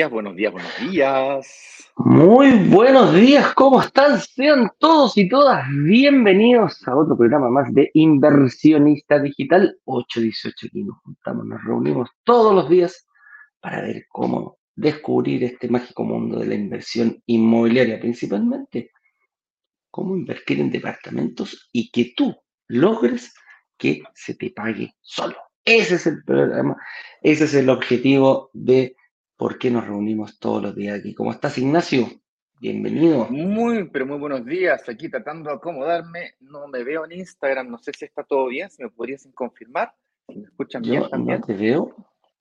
Días, buenos días, buenos días. Muy buenos días, ¿cómo están? Sean todos y todas bienvenidos a otro programa más de Inversionista Digital 818. Aquí nos juntamos, nos reunimos todos los días para ver cómo descubrir este mágico mundo de la inversión inmobiliaria, principalmente cómo invertir en departamentos y que tú logres que se te pague solo. Ese es el programa, ese es el objetivo de por qué nos reunimos todos los días aquí. ¿Cómo estás, Ignacio? Bienvenido. Muy, pero muy buenos días. Aquí tratando de acomodarme. No me veo en Instagram. No sé si está todo bien. Si me podrías confirmar. Si me escuchan bien también. No te veo.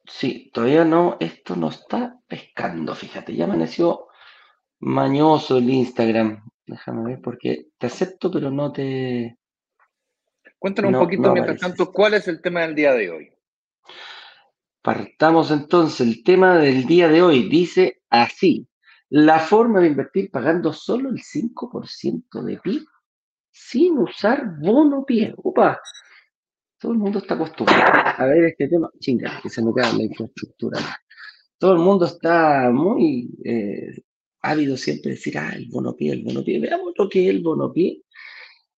Sí, todavía no. Esto no está pescando. Fíjate, ya amaneció mañoso el Instagram. Déjame ver porque te acepto, pero no te. Cuéntanos un poquito, mientras tanto, ¿cuál es el tema del día de hoy? Partamos entonces. El tema del día de hoy dice así. La forma de invertir pagando solo el 5% de PIB sin usar bono pie. Opa, todo el mundo está acostumbrado a ver este tema. Chinga, que se me cae la infraestructura. Todo el mundo está muy eh, ávido siempre de decir, ah, el bono pie, el bono pie. Veamos lo que es el bono pie.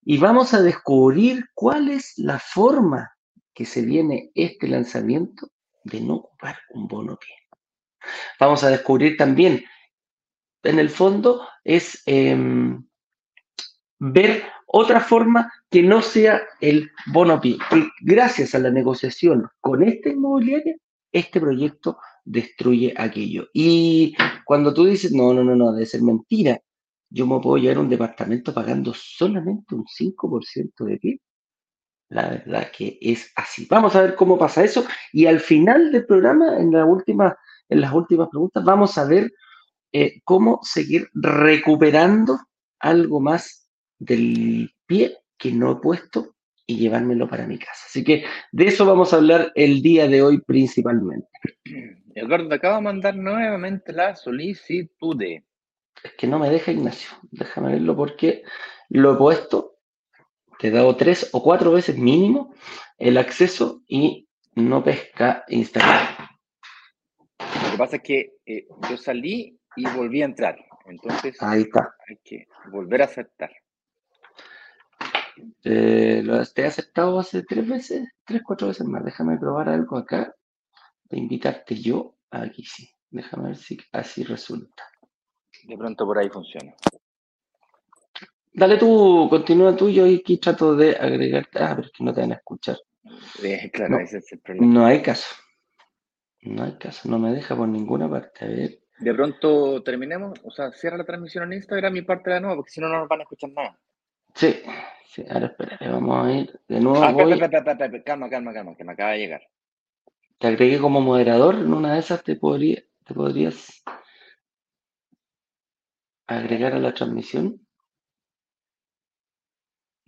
Y vamos a descubrir cuál es la forma que se viene este lanzamiento de no ocupar un bono pie. Vamos a descubrir también, en el fondo, es em, ver otra forma que no sea el bono pie, que gracias a la negociación con esta inmobiliaria, este proyecto destruye aquello. Y cuando tú dices, no, no, no, no, debe ser mentira, yo me puedo llevar un departamento pagando solamente un 5% de pie, la verdad que es así. Vamos a ver cómo pasa eso y al final del programa, en, la última, en las últimas preguntas, vamos a ver eh, cómo seguir recuperando algo más del pie que no he puesto y llevármelo para mi casa. Así que de eso vamos a hablar el día de hoy principalmente. Eduardo, acabo de mandar nuevamente la solicitud. Es que no me deja Ignacio. Déjame verlo porque lo he puesto te he dado tres o cuatro veces mínimo el acceso y no pesca Instagram. Lo que pasa es que eh, yo salí y volví a entrar. Entonces Ahí está. hay que volver a aceptar. Eh, lo te he aceptado hace tres veces, tres, cuatro veces más. Déjame probar algo acá. De invitarte yo. Aquí sí. Déjame ver si así resulta. De pronto por ahí funciona. Dale tú, continúa tú, yo aquí trato de agregarte. Ah, pero es que no te van a escuchar. claro, no, ese es el problema. No hay caso. No hay caso, no me deja por ninguna parte. A ver. De pronto terminemos, o sea, cierra la transmisión en Instagram y parte de nuevo, porque si no, no nos van a escuchar nada. Sí, sí, ahora espera, vamos a ir de nuevo. Ah, voy... calma, calma, calma, que me acaba de llegar. Te agregué como moderador, en una de esas te, podría, te podrías agregar a la transmisión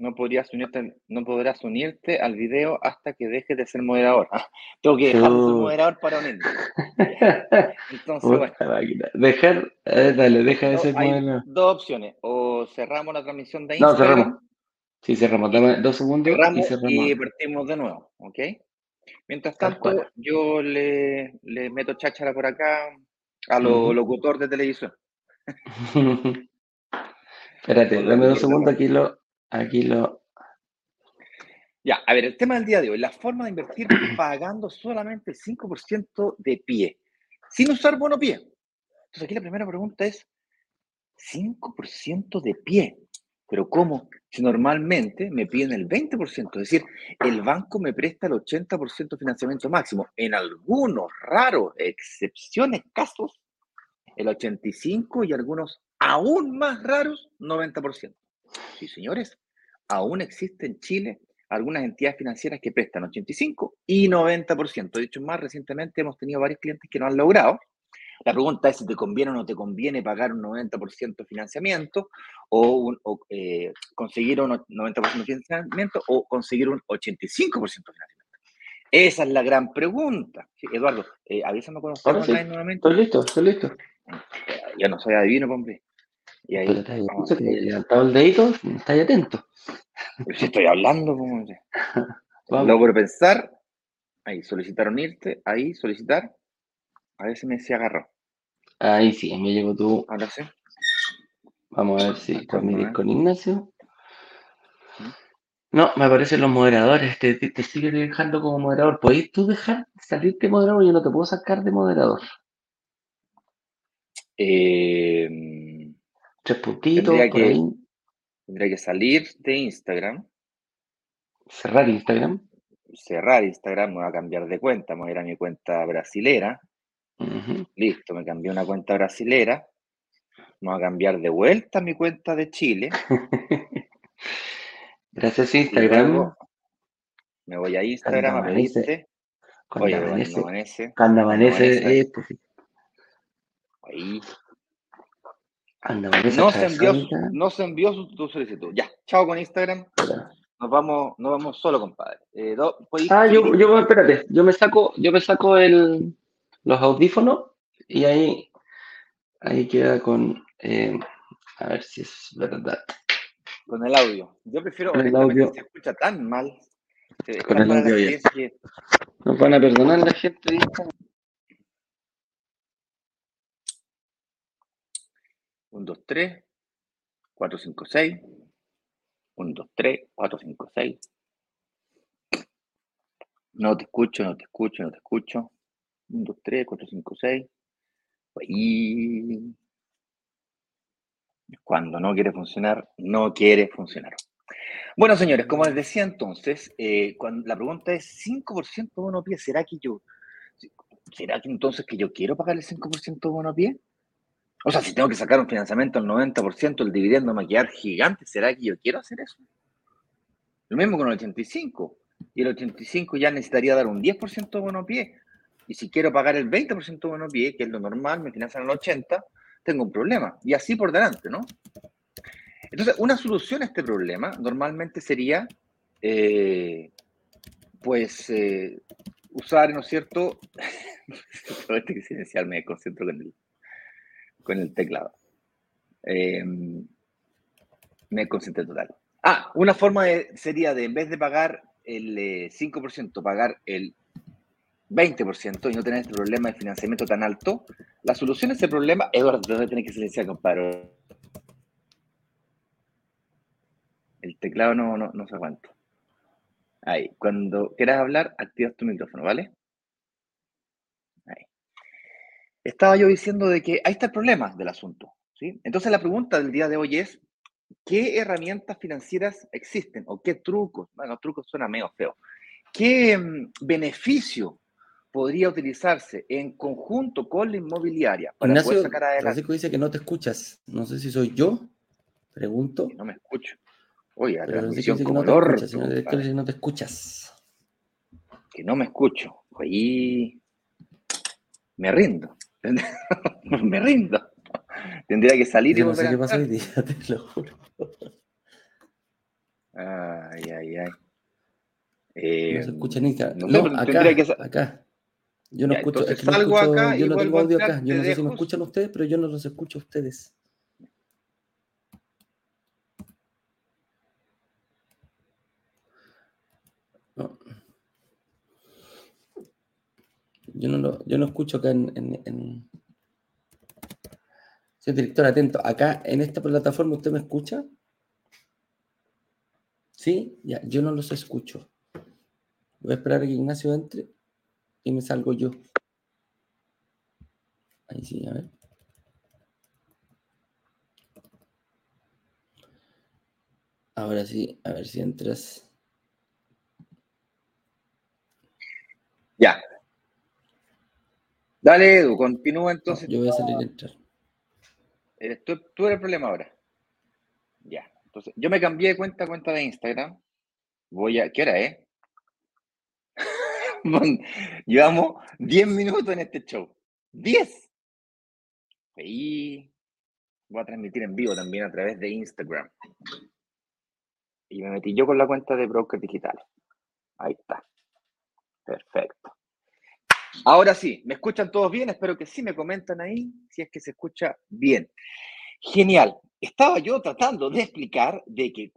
no podrías unirte, no podrás unirte al video hasta que dejes de ser moderador. Tengo que dejar de ser moderador para unirme. Entonces, bueno. Dejar, eh, dale, deja de ser moderador. Dos opciones. O cerramos la transmisión de Instagram. No, cerramos. Sí, cerramos. Dame dos segundos cerramos y cerramos. Y partimos de nuevo, ¿ok? Mientras tanto, yo le, le, meto cháchara por acá a los uh -huh. locutor de televisión. Espérate, dame dos segundos, aquí lo, Aquí lo. Ya, a ver, el tema del día de hoy, la forma de invertir pagando solamente el 5% de pie, sin usar bono pie. Entonces aquí la primera pregunta es, 5% de pie, pero ¿cómo? Si normalmente me piden el 20%, es decir, el banco me presta el 80% de financiamiento máximo. En algunos raros, excepciones, casos, el 85% y algunos aún más raros, 90%. Sí, señores, aún existe en Chile algunas entidades financieras que prestan 85 y 90%. De hecho, más recientemente hemos tenido varios clientes que no han logrado. La pregunta es si te conviene o no te conviene pagar un 90% de financiamiento o, un, o eh, conseguir un 90% de financiamiento o conseguir un 85% de financiamiento. Esa es la gran pregunta. Sí, Eduardo, eh, avísame cuando estemos sí. nuevamente. Estoy listo, estoy listo. Ya no soy adivino, hombre. Y ahí, Pero te levantado el dedito, estás atento. Si estoy hablando, como Logro pensar, ahí, solicitar unirte, ahí, solicitar. A ver si me se agarró. Ahí sí, me llegó tú. Ahora sí. Vamos a ver si transmitir con Ignacio. No, me aparecen los moderadores. Te, te, te sigue dejando como moderador. ¿Podéis tú dejar salirte moderador? Yo no te puedo sacar de moderador. Eh, Tres puntitos Tendría por que- ahí. tendría que salir de Instagram, Cerrar Instagram. cerrar Instagram, me voy a cambiar de cuenta, me voy a ir a mi cuenta brasilera. Listo, me cambié una cuenta brasilera. Me voy a cambiar de vuelta a mi cuenta de Chile. Gracias Instagram. me voy a Instagram a amanece, pedirte. Cuando Oye, cuando amanece. amanece. Cuando amanece. amanece. eh, pues. Ahí. No se envió, no se envió su, tu solicitud. Ya, chao con Instagram. Nos vamos, nos vamos solo, compadre. Eh, do- ¿puedes- Ah, yo, yo, espérate, yo me saco, yo me saco el, los audífonos y ahí, ahí queda con, eh, a ver si es verdad. Con el audio. Yo prefiero, Con el audio. se escucha tan mal. Se- Con el audio Nos van a perdonar la gente de Instagram. 1, 2, 3, 4, 5, 6. 1, 2, 3, 4, 5, 6. No te escucho, no te escucho, no te escucho. 1, 2, 3, 4, 5, 6. Y cuando no quiere funcionar, no quiere funcionar. Bueno, señores, como les decía entonces, eh, cuando, la pregunta es 5% de bono ¿será que yo, será que entonces que yo quiero pagar el 5% de bono? O sea, si tengo que sacar un financiamiento al 90%, el dividendo me a quedar gigante, ¿será que yo quiero hacer eso? Lo mismo con el 85. Y el 85 ya necesitaría dar un 10% de bono pie. Y si quiero pagar el 20% de bono pie, que es lo normal, me financian el 80%, tengo un problema. Y así por delante, ¿no? Entonces, una solución a este problema normalmente sería, eh, pues, eh, usar, ¿no es cierto? Este que silenciar me concentro con el, con el teclado. Eh, me concentré total. Ah, una forma de- sería de, en vez de pagar el eh, 5%, pagar el 20% y no tener este problema de financiamiento tan alto, la solución a ese problema, Eduardo, tener que silenciar, compadre. El teclado no, no, no se aguanta. Ahí, cuando quieras hablar, activas tu micrófono, ¿vale? Ahí. Estaba yo diciendo de que ahí está el problema del asunto, ¿sí? Entonces la pregunta del día de hoy es, ¿qué herramientas financieras existen o qué trucos? Bueno, trucos suena medio feo. ¿Qué mm, beneficio podría utilizarse en conjunto con la inmobiliaria para Ignacio, poder sacar adelante? Francisco dice que no te escuchas. No sé si soy yo, pregunto. No me escucho. Oye, la transmisión como no te escuchas. director dice no te escuchas. que no me escucho. Ahí me rindo. me rindo. Tendría que salir y Yo no volver sé qué pasó hoy día, te lo juro. Ay, ay, ay. Eh, No se escucha ni acá. no No, acá, que acá. Yo no Ya, escucho, es que no escucho- acá y yo no tengo audio acá. Yo no sé si me escuchan ustedes, pero yo no los escucho a ustedes. Yo no lo, yo no escucho acá en, en, en- Señor director, atento. Acá en esta plataforma, ¿usted me escucha? ¿Sí? Ya, yo no los escucho. Voy a esperar a que Ignacio entre y me salgo yo. Ahí sí, a ver. Ahora sí, a ver si entras. Ya. Dale, Edu, continúa entonces. yo voy a salir y entrar. Tú, tú eres el problema ahora. Ya. Entonces, yo me cambié de cuenta a cuenta de Instagram. Voy a. ¿Qué hora es? Mon- Llevamos 10 minutos en este show. ¡10! Y voy a transmitir en vivo también a través de Instagram. Y me metí yo con la cuenta de Broker Digital. Ahí está. Perfecto. Ahora sí, ¿me escuchan todos bien? Espero que sí me comentan ahí si es que se escucha bien. Genial. Estaba yo tratando de explicar de que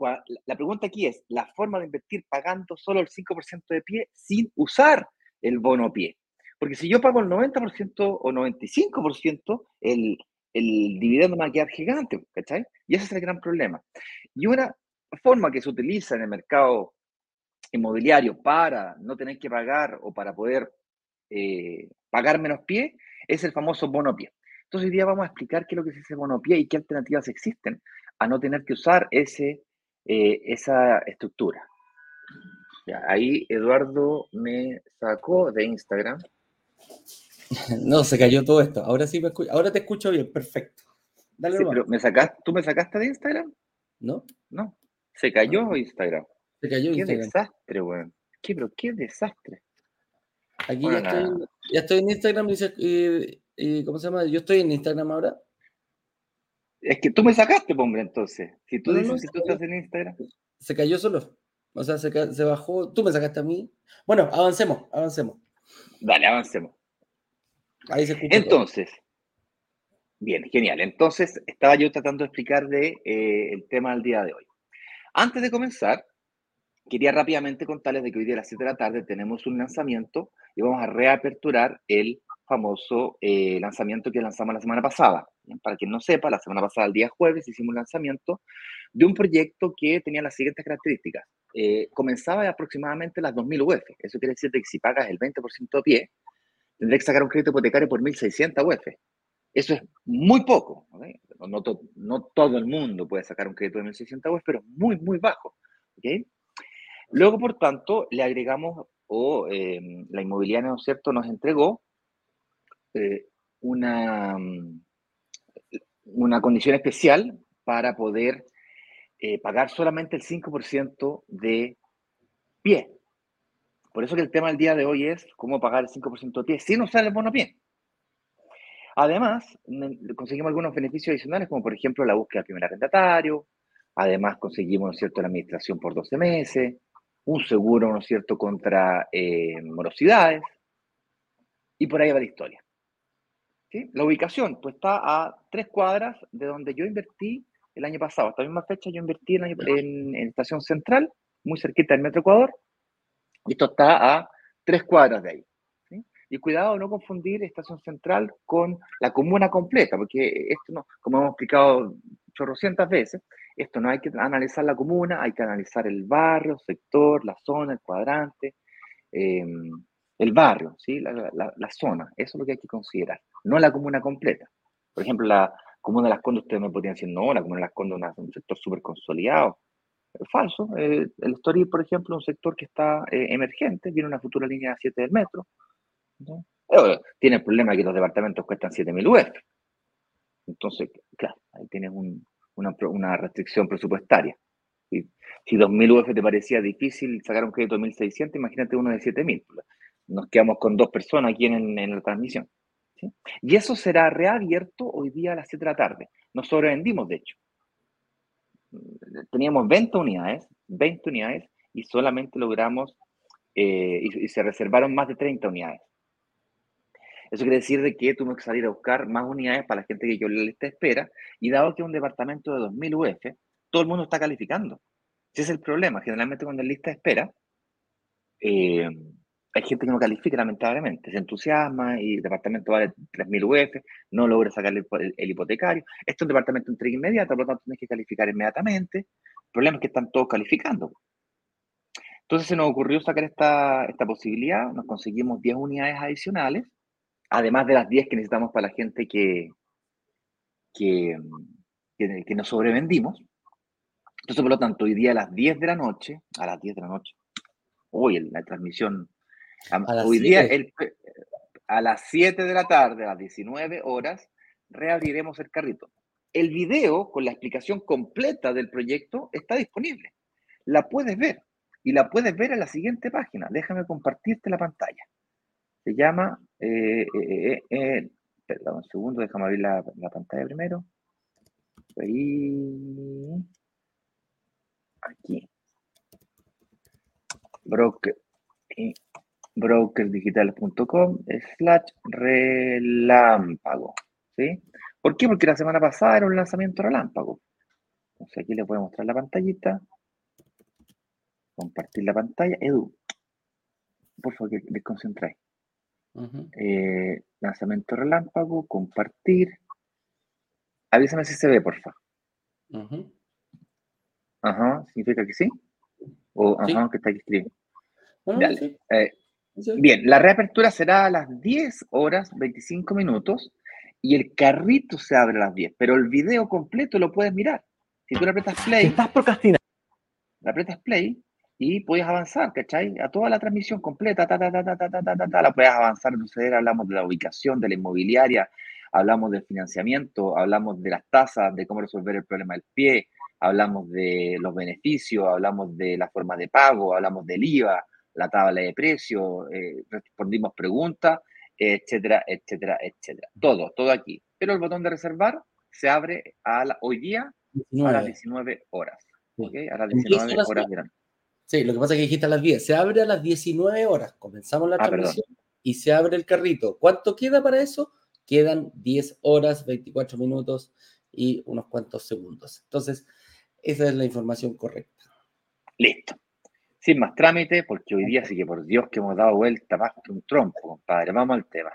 la pregunta aquí es la forma de invertir pagando solo el 5% de pie sin usar el bono pie. Porque si yo pago el 90% o 95%, el, el dividendo me va a quedar gigante, ¿cachai? Y ese es el gran problema. Y una forma que se utiliza en el mercado inmobiliario para no tener que pagar o para poder eh, pagar menos pie es el famoso bono pie. Entonces hoy día vamos a explicar qué es lo que es ese bono pie y qué alternativas existen a no tener que usar ese, eh, esa estructura. ahí Eduardo me sacó de Instagram. No, se cayó todo esto. Ahora sí me escucho. Ahora te escucho bien, perfecto. Dale sí, pero ¿me sacaste, ¿tú me sacaste de Instagram? No. No. Se cayó Instagram. Se cayó qué Instagram. desastre, weón. ¿Qué, pero qué desastre. Aquí ya, estoy, ya, estoy, en Instagram y, y, ¿cómo se llama? Yo estoy en Instagram ahora. Es que tú me sacaste, hombre, entonces. Si tú no, dices no, que tú estás en Instagram. Se cayó solo. O sea, se, se, bajó. Tú me sacaste a mí. Bueno, avancemos, avancemos. Dale, avancemos. Ahí se escucha Entonces, todo. bien, genial. Entonces, estaba yo tratando de explicar de, eh, el tema del día de hoy. Antes de comenzar, quería rápidamente contarles de que hoy día a las 7 de la tarde tenemos un lanzamiento y vamos a reaperturar el famoso eh, lanzamiento que lanzamos la semana pasada. Para quien no sepa, la semana pasada, el día jueves, hicimos un lanzamiento de un proyecto que tenía las siguientes características. Eh, comenzaba aproximadamente las 2.000 UF. Eso quiere decir que si pagas el 20% de pie, tendrás que sacar un crédito hipotecario por 1.600 UF. Eso es muy poco. ¿okay? No, to no, todo el mundo puede sacar un crédito de 1.600 UF, pero muy, muy bajo. ¿okay? Luego, por tanto, le agregamos, o eh, la inmobiliaria, ¿no es cierto?, nos entregó eh, una, una condición especial para poder eh, pagar solamente el 5% de pie. Por eso que el tema del día de hoy es cómo pagar el 5% de pie sin usar el bono pie. Además, conseguimos algunos beneficios adicionales, como por ejemplo la búsqueda del primer arrendatario. Además, conseguimos, ¿no cierto?, la administración por 12 meses, un seguro, ¿no es cierto?, contra eh, morosidades. Y por ahí va la historia. La ubicación, pues está a tres cuadras de donde yo invertí el año pasado. Esta misma fecha yo invertí en, en, en Estación Central, muy cerquita del Metro Ecuador. Y esto está a tres cuadras de ahí. Y cuidado no confundir Estación Central con la comuna completa, porque esto no, como hemos explicado chorrocientas veces, esto no hay que analizar la comuna, hay que analizar el barrio, sector, la zona, el cuadrante, eh, el barrio, ¿sí? La, la, la, zona, eso es lo que hay que considerar, no la comuna completa. Por ejemplo, la comuna de Las Condes, ustedes me podrían decir, no, la comuna de Las Condes es un sector súper consolidado. Es falso. Eh, el Estoril, por ejemplo, es un sector que está eh, emergente, viene una futura línea 7 del metro. Tiene el problema que los departamentos cuestan 7.000 UF. Entonces, claro, ahí tienes un, una, restricción presupuestaria. ¿sí? Si 2.000 UF te parecía difícil sacar un crédito de 1.600, imagínate uno de 7.000. Nos quedamos con dos personas aquí en, la transmisión. Y eso será reabierto hoy día a las 7 de la tarde. Nos sobrevendimos, de hecho. Teníamos 20 unidades, 20 unidades, y solamente logramos, eh, y, se reservaron más de 30 unidades. Eso quiere decir de que tuvimos que salir a buscar más unidades para la gente que yo la lista espera, y dado que es un departamento de 2.000 UF, todo el mundo está calificando. Ese es el problema. Generalmente cuando en lista espera, eh, hay gente que no califica, lamentablemente. Se entusiasma y el departamento vale 3.000 UF, no logra sacar el, hipotecario. Esto es un departamento de entrega inmediata, por lo tanto tienes que calificar inmediatamente. El problema es que están todos calificando. Entonces se nos ocurrió sacar esta, esta posibilidad, nos conseguimos 10 unidades adicionales, además de las 10 que necesitamos para la gente que, que, que, que nos sobrevendimos. Entonces, por lo tanto, hoy día a las 10 de la noche, a las 10 de la noche, hoy la transmisión Hoy día, el, a las 7 de la tarde, a las 19 horas, reabriremos el carrito. El video con la explicación completa del proyecto está disponible. La puedes ver y la puedes ver en la siguiente página. Déjame compartirte la pantalla. Se llama, eh, eh, eh, perdón un segundo, déjame abrir la, la pantalla primero. Ahí. Aquí. Broker brokersdigitales.com slash relámpago. ¿sí? ¿Por qué? Porque la semana pasada era un lanzamiento relámpago. Entonces aquí les voy a mostrar la pantallita. Compartir la pantalla. Edu, por favor, que desconcentráis. Eh, lanzamiento relámpago, compartir. Avísame si se ve, porfa. ujú. Ajá, significa que sí. O Sí. ajá, que está aquí escrito. Sí, Eh, sí. bien, la reapertura será a las 10 horas 25 minutos y el carrito se abre a las 10, pero el video completo lo puedes mirar. Si tú le apretas play, estás procrastinando, le apretas play y puedes avanzar, ¿cachai? A toda la transmisión completa, ta, ta, ta, ta, ta, ta, ta, ta, ta, la puedes avanzar. Entonces hablamos de la ubicación, de la inmobiliaria, hablamos del financiamiento, hablamos de las tasas, de cómo resolver el problema del pie, hablamos de los beneficios, hablamos de la forma de pago, hablamos del IVA, la tabla de precios, eh, respondimos preguntas, etcétera, etcétera, etcétera. Todo, todo aquí. Pero el botón de reservar se abre a la- hoy día a las 19. 19 horas. A las En 10 19 horas de la noche. Sí, lo que pasa es que dijiste a las 10. Se abre a las 19 horas. Comenzamos la Ah, perdón. transmisión y se abre el carrito. ¿Cuánto queda para eso? Quedan 10 horas, 24 minutos y unos cuantos segundos. Entonces, esa es la información correcta. Listo. Sin más trámite, porque hoy día sí que por Dios que hemos dado vuelta más que un trompo, compadre. Vamos al tema.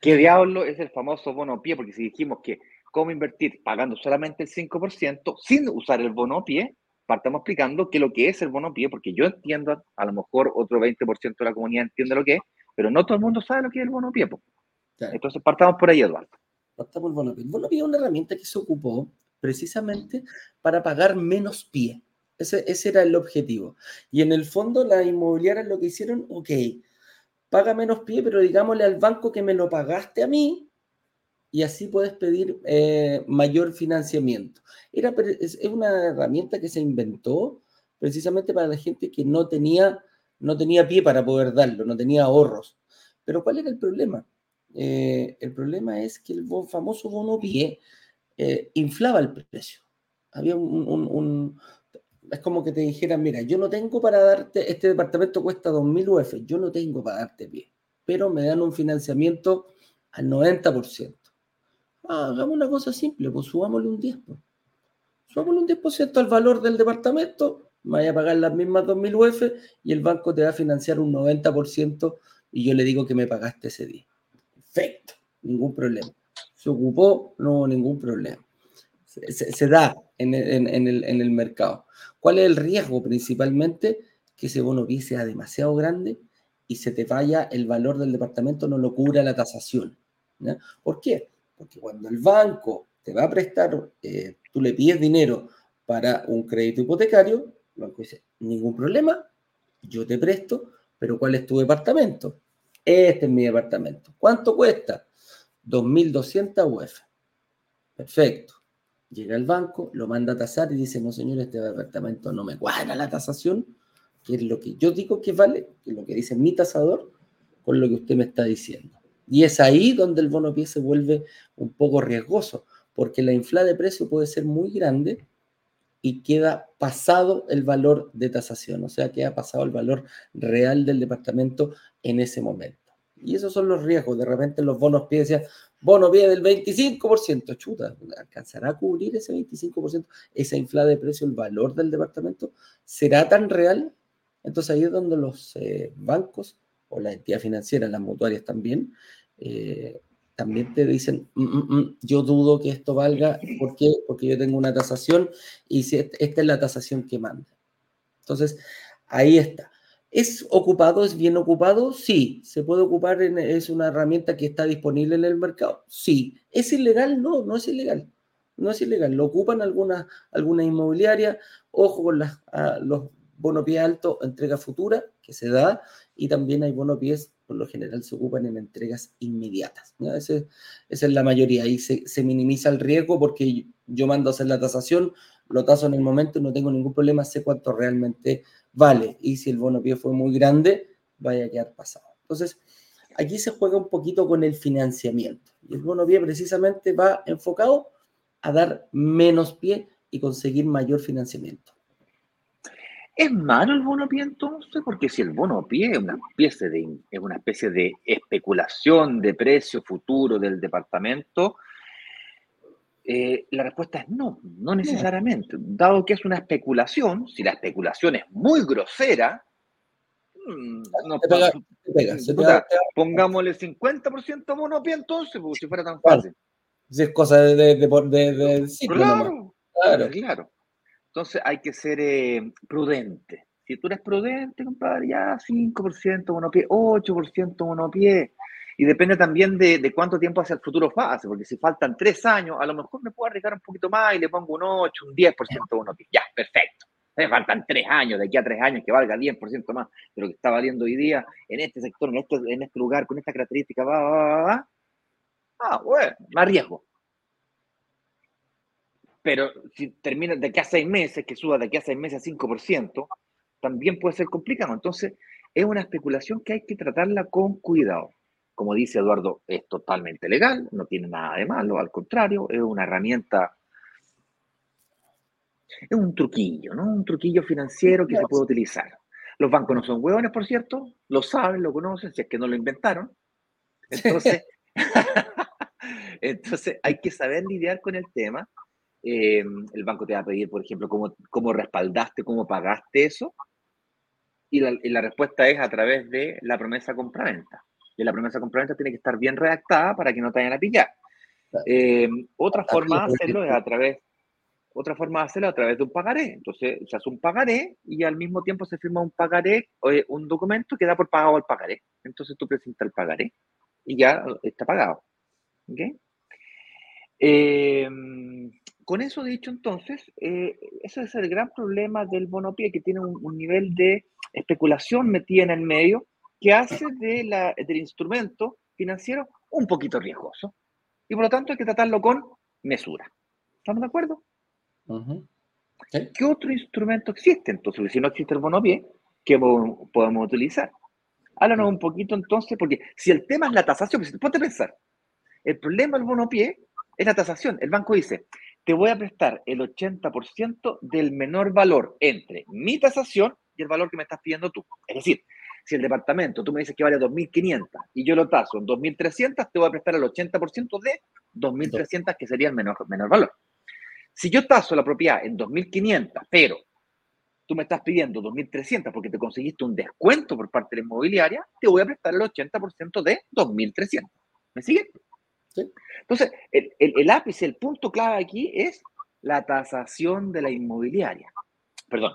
¿Qué diablo es el famoso bono pie? Porque si dijimos que cómo invertir pagando solamente el 5% sin usar el bono pie, partamos explicando qué es lo que es el bono pie, porque yo entiendo, a lo mejor otro 20% de la comunidad entiende lo que es, pero no todo el mundo sabe lo que es el bono pie. Claro. Entonces partamos por ahí, Eduardo. Optamos por Bonopie. El Bonopie es una herramienta que se ocupó precisamente para pagar menos pie. Ese, ese era el objetivo. Y en el fondo las inmobiliarias lo que hicieron, ok, paga menos pie, pero digámosle al banco que me lo pagaste a mí y así puedes pedir eh, mayor financiamiento. Era, es, una herramienta que se inventó precisamente para la gente que no tenía, no tenía pie para poder darlo, no tenía ahorros. Pero ¿cuál era el problema? Eh, el problema es que el famoso bono pie eh, inflaba el precio. Había un- Es como que te dijeran, mira, yo no tengo para darte, este departamento cuesta 2.000 UF, yo no tengo para darte pie, pero me dan un financiamiento al 90%. Hagamos una cosa simple, pues subámosle un 10%. pues. Subámosle un 10% al valor del departamento, me vaya a pagar las mismas 2.000 UF y el banco te va a financiar un 90% y yo le digo que me pagaste ese día. Perfecto, ningún problema. Se ocupó, no hubo ningún problema. Se, da en el, mercado. ¿Cuál es el riesgo principalmente? Que ese bono pie sea demasiado grande y se te vaya el valor del departamento, no lo cubra la tasación. ¿Por qué? Porque cuando el banco te va a prestar, eh, tú le pides dinero para un crédito hipotecario, el banco dice, ningún problema, yo te presto, pero ¿cuál es tu departamento? Este es mi departamento. ¿Cuánto cuesta? 2.200 UF. Perfecto. Llega al banco, lo manda a tasar y dice, no señor, este departamento no me cuadra la tasación, que es lo que yo digo que vale, que es lo que dice mi tasador, con lo que usted me está diciendo. Y es ahí donde el bono pie se vuelve un poco riesgoso, porque la inflada de precio puede ser muy grande y queda pasado el valor de tasación, o sea, queda pasado el valor real del departamento en ese momento. Y esos son los riesgos. De repente los bonos pie decían, bono pie del 25%, chuta, ¿alcanzará a cubrir ese 25%? Esa inflada de precio, el valor del departamento, ¿será tan real? Entonces ahí es donde los eh, bancos o las entidades financieras, las mutuarias también, eh, también te dicen, "Mm, mm, mm, yo dudo que esto valga. Porque yo tengo una tasación y si est- esta es la tasación que manda. Entonces, ahí está. ¿Es ocupado, es bien ocupado? Sí. ¿Se puede ocupar? En, ¿Es una herramienta que está disponible en el mercado? Sí. ¿Es ilegal? No, no es ilegal. No es ilegal. Lo ocupan algunas alguna inmobiliarias. Ojo con las, ah, los bonos pie altos, entrega futura, que se da, y también hay bonos pies, por lo general se ocupan en entregas inmediatas. esa es la mayoría. Ahí se, minimiza el riesgo porque yo mando a hacer la tasación, lo taso en el momento no tengo ningún problema, sé cuánto realmente vale. Y si el bono pie fue muy grande, vaya a quedar pasado. Entonces, aquí se juega un poquito con el financiamiento. Y el bono pie precisamente va enfocado a dar menos pie y conseguir mayor financiamiento. ¿Es malo el bono pie entonces? Porque si el bono pie es una especie de, es una especie de especulación de precio futuro del departamento, eh, la respuesta es no, no necesariamente. Dado que es una especulación, si la especulación es muy grosera, mm, no, Te pega- te pega. pongámosle 50% bono pie entonces, porque si fuera tan fácil. Si es cosa de, de, de, claro, claro, claro. Entonces hay que ser eh, prudente. Si tú eres prudente, compadre, ya 5% monopié, 8% monopié. Y depende también de, cuánto tiempo hacia el futuro pase, porque si faltan tres años, a lo mejor me puedo arriesgar un poquito más y le pongo un 8, un 10% monopié. Ya, perfecto. Me faltan tres años, de aquí a tres años que valga 10% más de lo que está valiendo hoy día en este sector, en este, en este lugar, con esta característica, va, va, va, va. Ah, bueno, más riesgo. Pero si termina de aquí a seis meses, que suba de aquí a seis meses a 5%, también puede ser complicado. Entonces, es una especulación que hay que tratarla con cuidado. Como dice Eduardo, es totalmente legal, no tiene nada de malo, al contrario, es una herramienta, es un truquillo, ¿no? Un truquillo financiero que se puede utilizar. Los bancos no son hueones, por cierto, lo saben, lo conocen, si es que no lo inventaron. Entonces, entonces hay que saber lidiar con el tema. Eh, el banco te va a pedir, por ejemplo, cómo, cómo respaldaste, cómo pagaste eso y la, respuesta es a través de la promesa compraventa. Y la promesa compraventa tiene que estar bien redactada para que no te vayan a pillar. Eh, otra forma de hacerlo es a través otra forma de hacerlo a través de un pagaré. Entonces se hace un pagaré y al mismo tiempo se firma un pagaré, un documento que da por pagado el pagaré. Entonces tú presentas el pagaré y ya está pagado. ¿Okay? Eh, con eso dicho, entonces, eh, ese es el gran problema del bonopie, que tiene un, nivel de especulación metida en el medio que hace de la, del instrumento financiero un poquito riesgoso. Y por lo tanto hay que tratarlo con mesura. ¿Estamos de acuerdo? ¿Qué otro instrumento existe entonces? si no existe el bonopie, ¿qué podemos utilizar? Háblanos un poquito entonces, porque si el tema es la tasación, pues, ponte a pensar, el problema del bonopie es la tasación. El banco dice, te voy a prestar el 80% del menor valor entre mi tasación y el valor que me estás pidiendo tú. Es decir, si el departamento tú me dices que vale 2.500 y yo lo taso en 2.300, te voy a prestar el 80% de 2.300, que sería el menor, valor. Si yo taso la propiedad en 2.500, pero tú me estás pidiendo 2.300 porque te conseguiste un descuento por parte de la inmobiliaria, te voy a prestar el 80% de 2.300. ¿Me Entonces, el, el, ápice, el punto clave aquí es la tasación de la inmobiliaria. Perdón,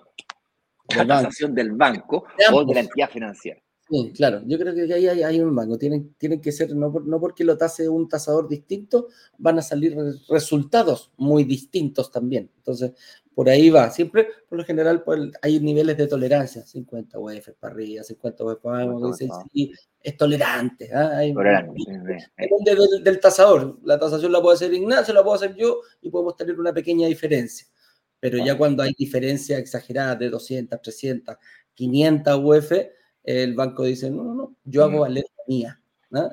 la tasación del banco o de la entidad financiera. Sí, claro, yo creo que ahí hay, un banco. Tienen, tienen que ser, no, no porque lo tase un tasador distinto, van a salir resultados muy distintos también. Entonces, por ahí va. Siempre, por lo general, pues, hay niveles de tolerancia. 50 UF para arriba, 50 UF para abajo. es tolerante. ¿ah? Depende del, del, tasador. La tasación la puede hacer Ignacio, la puedo hacer yo y podemos tener una pequeña diferencia. Pero ya cuando hay diferencias exageradas de 200, 300, 500 UF, el banco dice, no, no, no, yo hago valer la mía,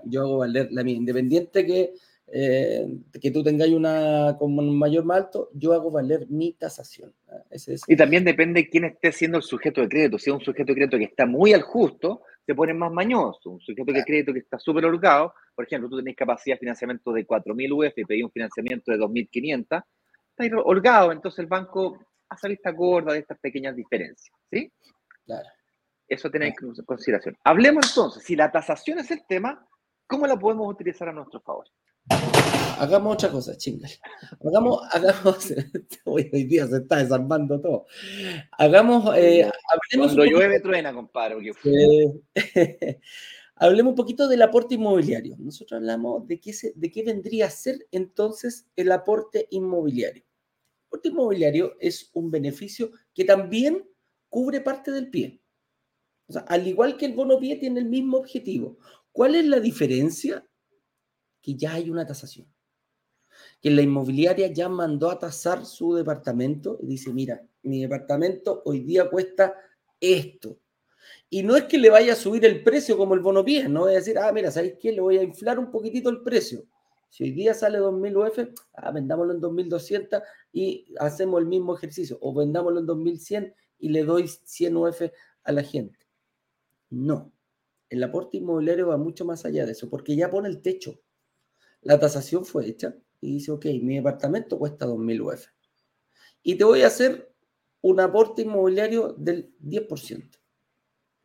yo hago valer la mía, independiente que, eh, que tú tengas una con un mayor más alto, yo hago valer mi tasación. Ese es. Y también depende quién esté siendo el sujeto de crédito, si es un sujeto de crédito que está muy al justo, te ponen más mañoso, un sujeto de crédito que está súper holgado, por ejemplo, tú tenés capacidad de financiamiento de 4.000 UF y pedís un financiamiento de 2.500, está holgado, entonces el banco hace vista gorda de estas pequeñas diferencias, ¿sí? Claro. Eso que en consideración. Hablemos entonces, si la tasación es el tema, ¿cómo la podemos utilizar a nuestro favor? Hagamos otra cosa, chingal. Hagamos, hagamos, hoy día se está desarmando todo. Hagamos, eh, hablemos Cuando llueve truena, compadre. hablemos un poquito del aporte inmobiliario. Nosotros hablamos de qué, de qué vendría a ser entonces el aporte inmobiliario. El aporte inmobiliario es un beneficio que también cubre parte del pie. O sea, al igual que el bono pie tiene el mismo objetivo. ¿Cuál es la diferencia? Que ya hay una tasación. Que la inmobiliaria ya mandó a tasar su departamento y dice, mira, mi departamento hoy día cuesta esto. Y no es que le vaya a subir el precio como el bono pie, no voy a decir, ah, mira, ¿sabéis qué? Le voy a inflar un poquitito el precio. Si hoy día sale 2000 UF, ah, vendámoslo en 2200 y hacemos el mismo ejercicio. O vendámoslo en 2100 y le doy 100 UF a la gente. No, el aporte inmobiliario va mucho más allá de eso, porque ya pone el techo. La tasación fue hecha y dice, ok, mi departamento cuesta 2.000 UF. Y te voy a hacer un aporte inmobiliario del 10%.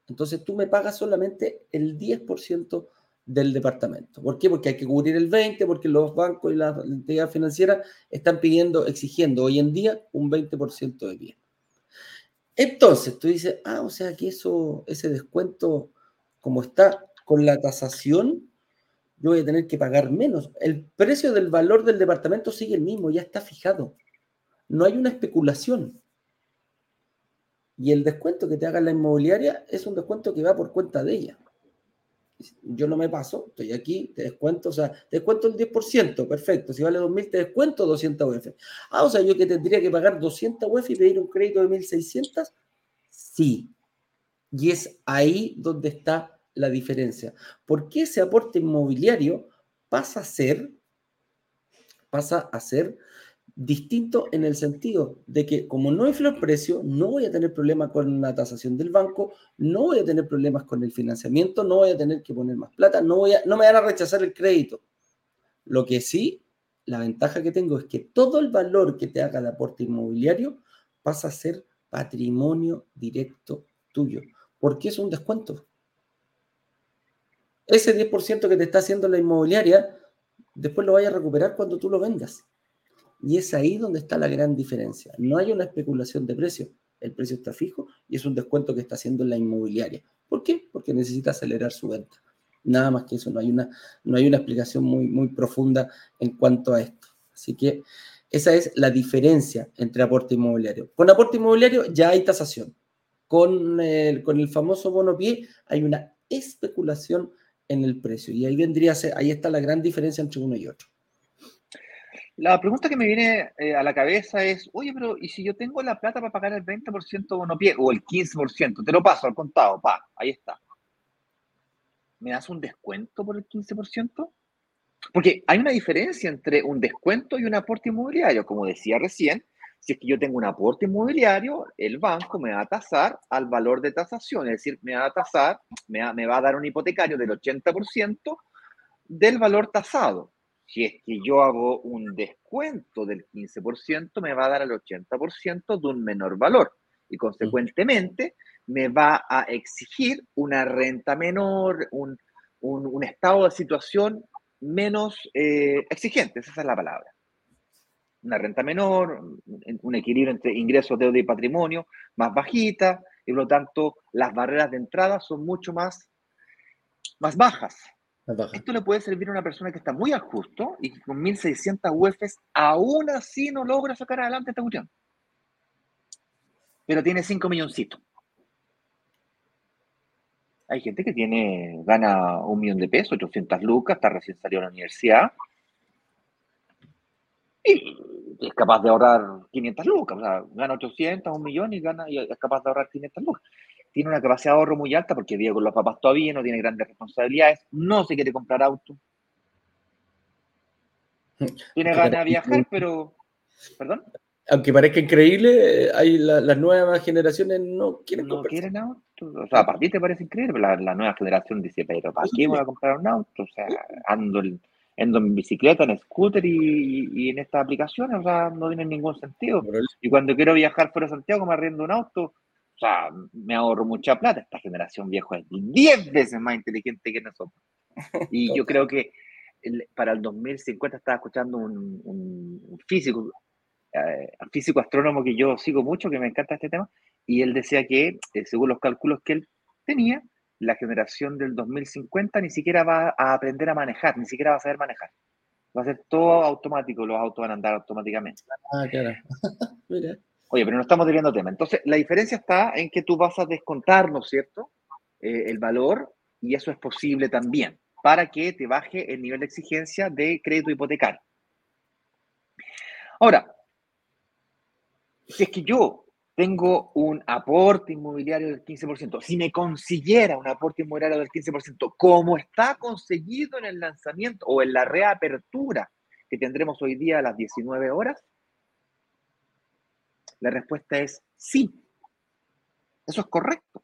Entonces tú me pagas solamente el 10% del departamento. ¿Por qué? Porque hay que cubrir el 20%, porque los bancos y las entidades financieras están pidiendo, exigiendo hoy en día un 20% de pie. Entonces tú dices, ah, o sea que eso, ese descuento, como está con la tasación, yo voy a tener que pagar menos. El precio del valor del departamento sigue el mismo, ya está fijado. No hay una especulación. Y el descuento que te haga la inmobiliaria es un descuento que va por cuenta de ella. Yo no me paso, estoy aquí, te descuento, o sea, te descuento el 10%, perfecto. Si vale 2.000, te descuento 200 UF. Ah, o sea, yo que tendría que pagar 200 UF y pedir un crédito de 1.600, sí. Y es ahí donde está la diferencia. ¿Por qué ese aporte inmobiliario pasa a ser, pasa a ser distinto en el sentido de que como no infla el precio, no voy a tener problemas con la tasación del banco, no voy a tener problemas con el financiamiento, no voy a tener que poner más plata, no, voy a, no me van a rechazar el crédito. Lo que sí, la ventaja que tengo es que todo el valor que te haga de aporte inmobiliario pasa a ser patrimonio directo tuyo, porque es un descuento. Ese 10% que te está haciendo la inmobiliaria, después lo vaya a recuperar cuando tú lo vendas. Y es ahí donde está la gran diferencia. No hay una especulación de precio. El precio está fijo y es un descuento que está haciendo la inmobiliaria. ¿Por qué? Porque necesita acelerar su venta. Nada más que eso. No hay una, no hay una explicación muy, muy profunda en cuanto a esto. Así que esa es la diferencia entre aporte inmobiliario. Con aporte inmobiliario ya hay tasación. Con el, con el famoso bono pie hay una especulación en el precio. Y ahí vendría ahí está la gran diferencia entre uno y otro. La pregunta que me viene eh, a la cabeza es, oye, pero ¿y si yo tengo la plata para pagar el 20% bono pie o el 15%? Te lo paso al contado, pa, ahí está. ¿Me das un descuento por el 15%? Porque hay una diferencia entre un descuento y un aporte inmobiliario. Como decía recién, si es que yo tengo un aporte inmobiliario, el banco me va a tasar al valor de tasación, es decir, me va a tasar, me va a dar un hipotecario del 80% del valor tasado. Si es que yo hago un descuento del 15%, me va a dar el 80% de un menor valor y consecuentemente me va a exigir una renta menor, un, estado de situación menos eh, exigente, esa es la palabra. Una renta menor, un equilibrio entre ingresos, deuda y patrimonio más bajita, y por lo tanto las barreras de entrada son mucho más, más bajas. Esto le puede servir a una persona que está muy al justo y que con 1600 UFs aún así no logra sacar adelante esta cuestión. Pero tiene 5 milloncitos. Hay gente que tiene, gana un millón de pesos, 800 lucas, está recién salido de la universidad y es capaz de ahorrar 500 lucas. O sea, gana 800, un millón y, gana, y es capaz de ahorrar 500 lucas tiene una capacidad de ahorro muy alta porque vive con los papás todavía, no tiene grandes responsabilidades, no se quiere comprar auto. Tiene ganas de viajar, pero... ¿Perdón? Aunque parezca increíble, hay las nuevas generaciones no quieren No quieren auto. O sea, para ti te parece increíble, pero la, nueva generación dice, pero ¿para qué voy a comprar un auto? O sea, ando, en bicicleta, en scooter y, y, en estas aplicaciones, o sea, no tiene ningún sentido. Y cuando quiero viajar fuera de Santiago me arriendo un auto o sea, me ahorro mucha plata. Esta generación viejo es 10 veces más inteligente que nosotros. Y yo creo que para el 2050 estaba escuchando un, físico, eh, físico astrónomo que yo sigo mucho, que me encanta este tema, y él decía que, eh, según los cálculos que él tenía, la generación del 2050 ni siquiera va a aprender a manejar, ni siquiera va a saber manejar. Va a ser todo automático, los autos van a andar automáticamente. Ah, claro. Mira. Oye, pero no estamos debiendo tema. Entonces, la diferencia está en que tú vas a descontar, ¿no es cierto?, eh, el valor y eso es posible también para que te baje el nivel de exigencia de crédito hipotecario. Ahora, si es que yo tengo un aporte inmobiliario del 15%, si me consiguiera un aporte inmobiliario del 15%, como está conseguido en el lanzamiento o en la reapertura que tendremos hoy día a las 19 horas, la respuesta es sí. Eso es correcto.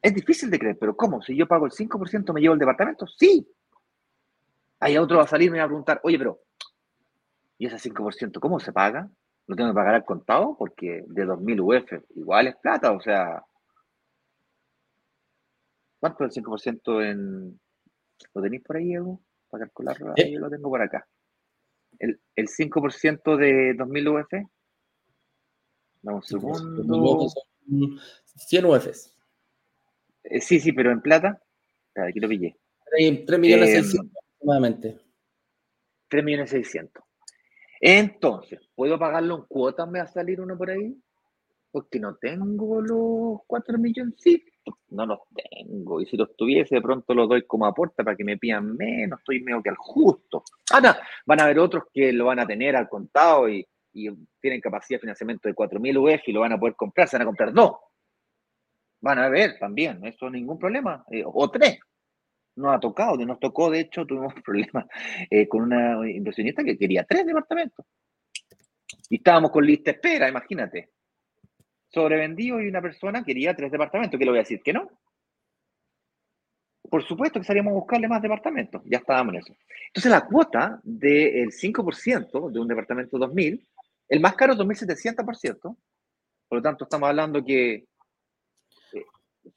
Es difícil de creer, pero ¿cómo? Si yo pago el 5%, ¿me llevo el departamento? Sí. Ahí otro va a salir y me va a preguntar, oye, pero, ¿y ese 5% cómo se paga? ¿Lo tengo que pagar al contado? Porque de 2.000 UF igual es plata, o sea, ¿Cuánto es el 5% en... ¿Lo tenéis por ahí, Evo? Para calcularlo, yo lo tengo por acá. El, el 5% de 2000 UF. Damos un segundo. 100 UFs. Eh, sí, sí, pero en plata. Aquí lo pillé. 3, millones 600 em, aproximadamente. 3 millones 600. Entonces, ¿puedo pagarlo en cuotas? ¿Me va a salir uno por ahí? Porque no tengo los 4 millones. Sí, no los tengo. Y si los tuviese, de pronto los doy como aporte para que me pidan menos. Estoy medio que al justo. Ah, no. Van a haber otros que lo van a tener al contado y, tienen capacidad de financiamiento de 4.000 UF y lo van a poder comprar. Se van a comprar dos. Van a ver también. Eso es ningún problema. Eh, o tres nos ha tocado, nos tocó, de hecho, tuvimos problemas eh, con una inversionista que quería tres departamentos. Y estábamos con lista espera, imagínate. Sobrevendido y una persona quería tres departamentos. ¿Qué le voy a decir? ¿Que no? Por supuesto que salíamos a buscarle más departamentos. Ya estábamos en eso. Entonces, la cuota del 5% de un departamento 2000, el más caro es 2.700%. Por lo tanto, estamos hablando que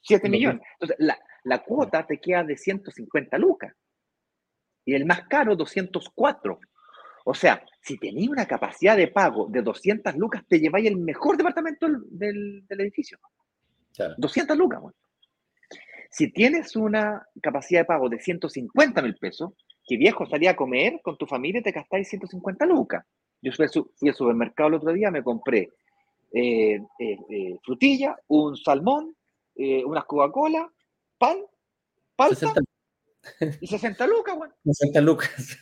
7 eh, millones. Entonces, la, la cuota te queda de 150 lucas. Y el más caro, 204. O sea, si tenéis una capacidad de pago de 200 lucas, te lleváis el mejor departamento del, edificio. 200 lucas. Si tienes una capacidad de pago de 150 mil pesos, que viejo salía a comer con tu familia te gastáis 150 lucas. Yo fui, al supermercado el otro día, me compré eh, eh, eh, frutilla, un salmón, unas Coca-Cola, pan, palta y 60 lucas, weón. 60 lucas.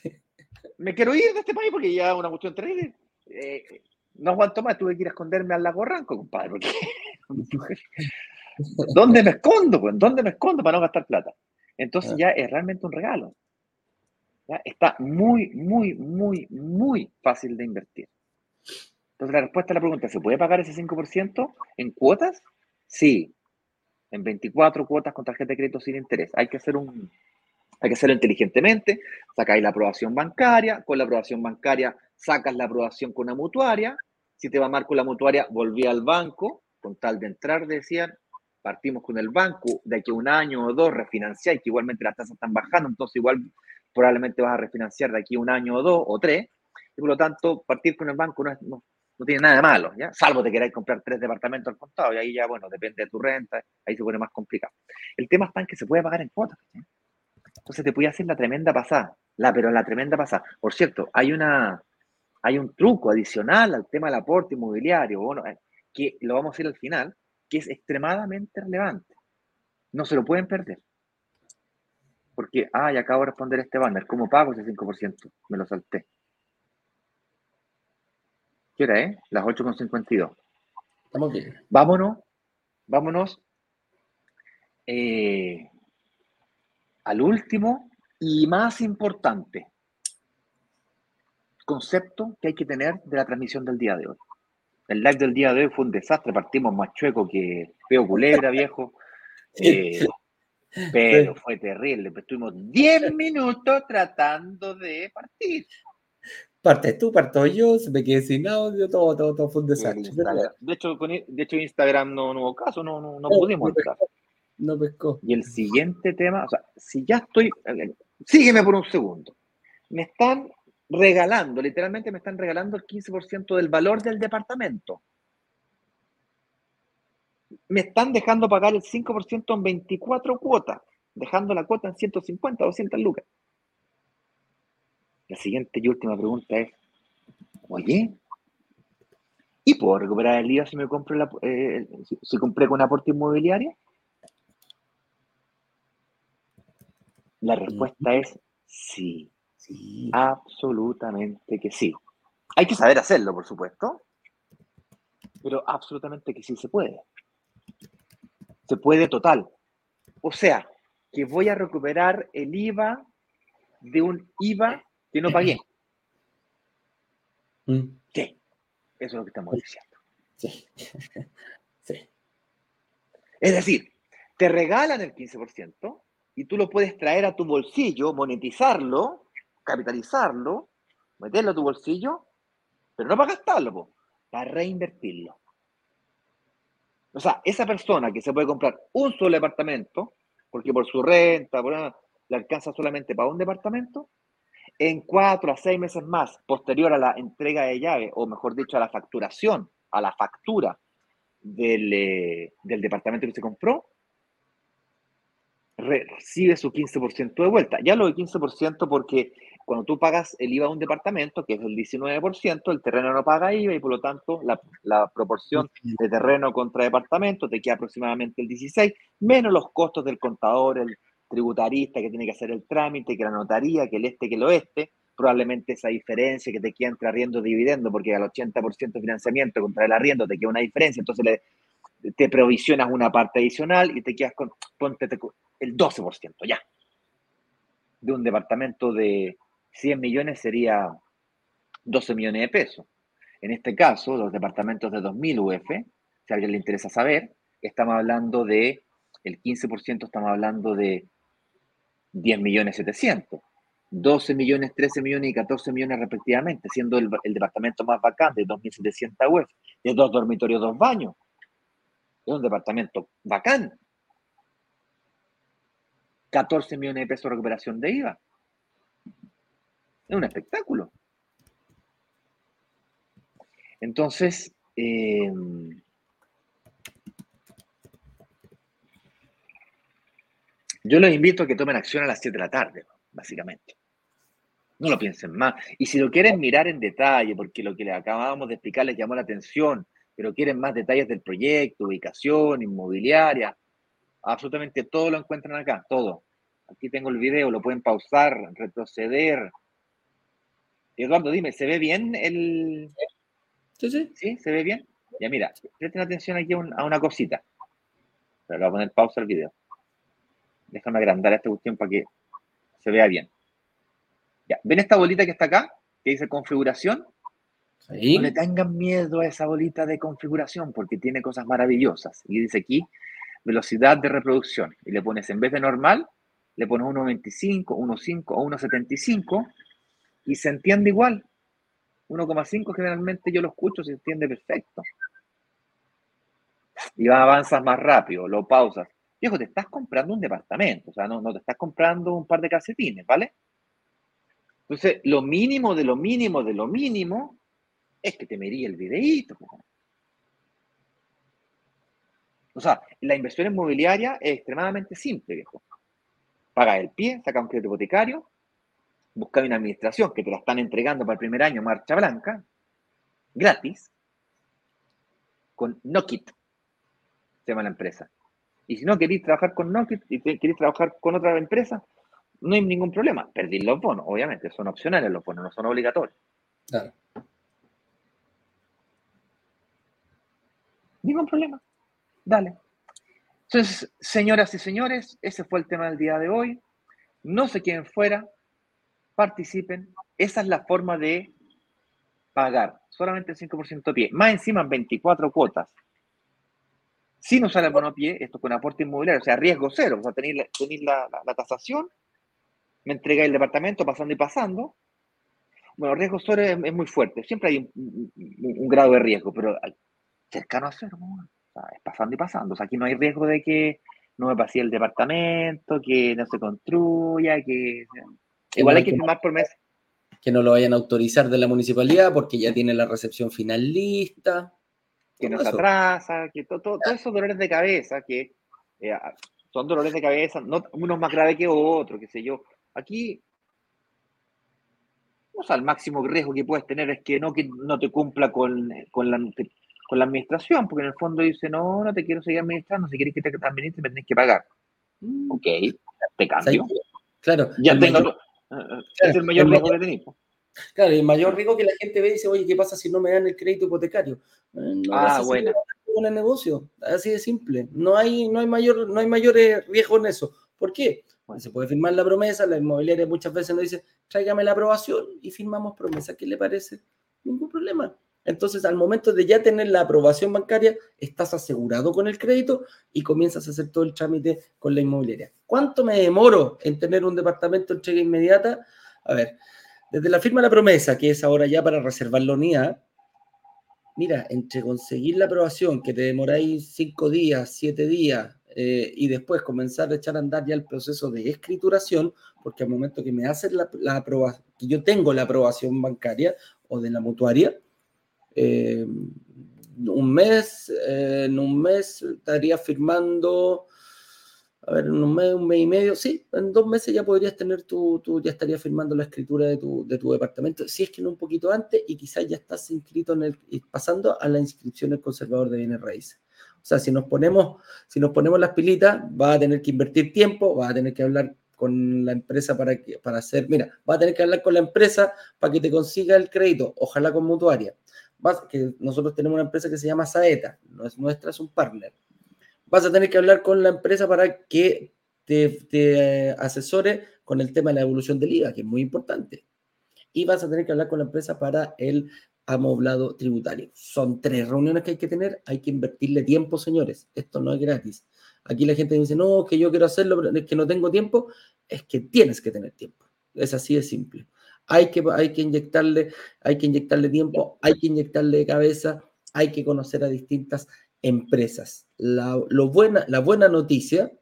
Me quiero ir de este país porque ya es una cuestión terrible. Eh, no aguanto más, tuve que ir a esconderme al lago Ranco, compadre. ¿Dónde me escondo, weón? ¿Dónde me escondo para no gastar plata? Entonces ah. ya es realmente un regalo. Está muy, muy, muy, muy fácil de invertir. Entonces la respuesta a la pregunta, ¿se puede pagar ese 5% en cuotas? Sí, en 24 cuotas con tarjeta de crédito sin interés. Hay que hacer un, hay que hacerlo inteligentemente, sacáis la aprobación bancaria, con la aprobación bancaria sacas la aprobación con una mutuaria, si te va mal con la mutuaria, volví al banco, con tal de entrar, decían, partimos con el banco, de aquí a un año o dos refinanciáis, que igualmente las tasas están bajando, entonces igual probablemente vas a refinanciar de aquí a un año o dos o tres, y por lo tanto, partir con el banco no, es, tiene nada de malo, ¿ya? Salvo te queráis comprar tres departamentos al contado y ahí ya, bueno, depende de tu renta, ahí se pone más complicado. El tema está en que se puede pagar en cuotas. Entonces te puede hacer la tremenda pasada, la, pero la tremenda pasada. Por cierto, hay una, hay un truco adicional al tema del aporte inmobiliario, bueno, eh, que lo vamos a hacer al final, que es extremadamente relevante. No se lo pueden perder. Porque, ah, acabo de responder este banner, ¿cómo pago ese 5%? Me lo salté. ¿Qué hora es? Las 8.52. Estamos bien. Vámonos, vámonos eh, al último y más importante concepto que hay que tener de la transmisión del día de hoy. El live del día de hoy fue un desastre, partimos más chueco que feo culebra, viejo. Eh, pero fue terrible, estuvimos 10 minutos tratando de partir. Partes tú, parto yo, se me quedé sin audio, todo, todo, todo fue un desastre. De hecho, de hecho, Instagram no, hubo caso, no, no, no, pudimos entrar. No pescó. Y el siguiente tema, o sea, si ya estoy, sígueme por un segundo. Me están regalando, literalmente me están regalando el 15% del valor del departamento. Me están dejando pagar el 5% en 24 cuotas, dejando la cuota en 150, 200 lucas. La siguiente y última pregunta es, oye, ¿y puedo recuperar el IVA si me compro la, eh, si, compré con aporte inmobiliario? La respuesta es sí, sí, absolutamente que sí. Hay que saber hacerlo, por supuesto, pero absolutamente que sí se puede. Se puede total. O sea, que voy a recuperar el IVA de un IVA que no pagué. Mm. Sí, eso es lo que estamos diciendo. Sí. sí. Es decir, te regalan el 15% y tú lo puedes traer a tu bolsillo, monetizarlo, capitalizarlo, meterlo a tu bolsillo, pero no para gastarlo, para reinvertirlo. O sea, esa persona que se puede comprar un solo departamento porque por su renta, por, le alcanza solamente para un departamento, en cuatro a seis meses más, posterior a la entrega de llave, o mejor dicho, a la facturación, a la factura del, eh, del departamento que se compró, recibe su 15% de vuelta. Ya lo de 15% porque cuando tú pagas el IVA de un departamento, que es el 19%, el terreno no paga IVA y por lo tanto la, la proporción de terreno contra departamento te queda aproximadamente el 16%, menos los costos del contador, el tributarista que tiene que hacer el trámite, que la notaría, que el este, que el oeste, probablemente esa diferencia que te queda entre arriendo y dividendo, porque al 80% de financiamiento contra el arriendo te queda una diferencia, entonces le, te provisionas una parte adicional y te quedas con, ponte el 12%, ya. De un departamento de 100 millones sería 12 millones de pesos. En este caso, los departamentos de 2.000 UF, si a alguien le interesa saber, estamos hablando de, el 15% estamos hablando de 10 millones 700. 12 millones, 13 millones y 14 millones respectivamente, siendo el, departamento más bacán de 2.700 UF, de dos dormitorios, dos baños. Es un departamento bacán. 14 millones de pesos de recuperación de IVA. Es un espectáculo. Entonces, eh, yo los invito a que tomen acción a las 7 de la tarde, básicamente. No lo piensen más. Y si lo quieren mirar en detalle, porque lo que les acabamos de explicar les llamó la atención, pero quieren más detalles del proyecto, ubicación, inmobiliaria, absolutamente todo lo encuentran acá, todo. Aquí tengo el video, lo pueden pausar, retroceder. Eduardo, dime, ¿se ve bien el...? Sí, sí. ¿Sí? ¿Se ve bien? Ya mira, presten atención aquí a, una cosita. Pero voy a poner pausa al video. Déjame agrandar esta cuestión para que se vea bien. Ya, ¿ven esta bolita que está acá? Que dice configuración. No le tengan miedo a esa bolita de configuración porque tiene cosas maravillosas. Y dice aquí, velocidad de reproducción. Y le pones en vez de normal, le pones 1.25, 1.5 o 1.75 y se entiende igual. 1.5 generalmente yo lo escucho, se entiende perfecto. Y avanzas más rápido, lo pausas. Viejo, te estás comprando un departamento, o sea, no, no te estás comprando un par de calcetines, ¿vale? Entonces, lo mínimo de lo mínimo de lo mínimo es que te medí el videíto. O sea, la inversión inmobiliaria es extremadamente simple, viejo. Paga el pie, saca un crédito hipotecario, busca una administración que te la están entregando para el primer año, marcha blanca, gratis, con Nokit, se llama la empresa. Y si no queréis trabajar con Nokit y queréis trabajar con otra empresa, no hay ningún problema. Perdí los bonos, obviamente, son opcionales los bonos, no son obligatorios. Claro. Ningún problema. Dale. Entonces, señoras y señores, ese fue el tema del día de hoy. No se queden fuera, participen. Esa es la forma de pagar. Solamente el 5% de pie. Más encima, 24 cuotas. Sin usar el bono pie, esto con aporte inmobiliario, o sea, riesgo cero. O sea, tenéis, la, tasación, me entregáis el departamento pasando y pasando. Bueno, riesgo cero es, muy fuerte. Siempre hay un, grado de riesgo, pero cercano a cero. es pasando y pasando. O sea, aquí no hay riesgo de que no me pase el departamento, que no se construya, que... Igual hay que firmar por mes. Que no lo vayan a autorizar de la municipalidad porque ya tiene la recepción final lista. Que no se atrasa, que todo, esos dolores de cabeza que eh, son dolores de cabeza, no unos más graves que otros, qué sé yo. Aquí o sea, el máximo riesgo que puedes tener es que no, que no te cumpla con, con la, con la administración, porque en el fondo dice, no, no te quiero seguir administrando, si quieres que te administre me tenés que pagar. Mm. Ok, te cambio. Claro. Ya tengo, eh, eh, es el mayor riesgo que tenés. Claro, el mayor riesgo que la gente ve y dice, oye, ¿qué pasa si no me dan el crédito hipotecario? Eh, ah, bueno. Un negocio, así de simple. No hay, no hay mayor, no hay mayor riesgo en eso. ¿Por qué? se puede firmar la promesa, la inmobiliaria muchas veces nos dice, tráigame la aprobación y firmamos promesa. ¿Qué le parece? Ningún problema. Entonces, al momento de ya tener la aprobación bancaria, estás asegurado con el crédito y comienzas a hacer todo el trámite con la inmobiliaria. ¿Cuánto me demoro en tener un departamento entrega inmediata? A ver, desde la firma de la promesa, que es ahora ya para reservar la unidad, mira, entre conseguir la aprobación, que te demoráis cinco días, siete días, eh, y después comenzar a echar a andar ya el proceso de escrituración, porque al momento que me hacen la, aprobación, que yo tengo la aprobación bancaria o de la mutuaria, eh, un mes, eh, en un mes estaría firmando, a ver, en un mes, un mes y medio, sí, en dos meses ya podrías tener tu, tu ya estarías firmando la escritura de tu, de tu departamento, si es que no un poquito antes, y quizás ya estás inscrito en el, pasando a la inscripción del conservador de bienes raíces. O sea, si nos ponemos, si nos ponemos las pilitas, va a tener que invertir tiempo, va a tener que hablar con la empresa para, que, para hacer, mira, va a tener que hablar con la empresa para que te consiga el crédito, ojalá con mutuaria. Vas, que nosotros tenemos una empresa que se llama Saeta, nuestra, es un partner. Vas a tener que hablar con la empresa para que te, te asesore con el tema de la evolución del IVA, que es muy importante. Y vas a tener que hablar con la empresa para el amoblado tributario. Son tres reuniones que hay que tener, hay que invertirle tiempo, señores. Esto no es gratis. Aquí la gente dice, no, que yo quiero hacerlo, pero es que no tengo tiempo. Es que tienes que tener tiempo. Es así de simple. Hay que, hay que, inyectarle, hay que inyectarle tiempo, hay que inyectarle cabeza, hay que conocer a distintas empresas. La, lo buena, la buena noticia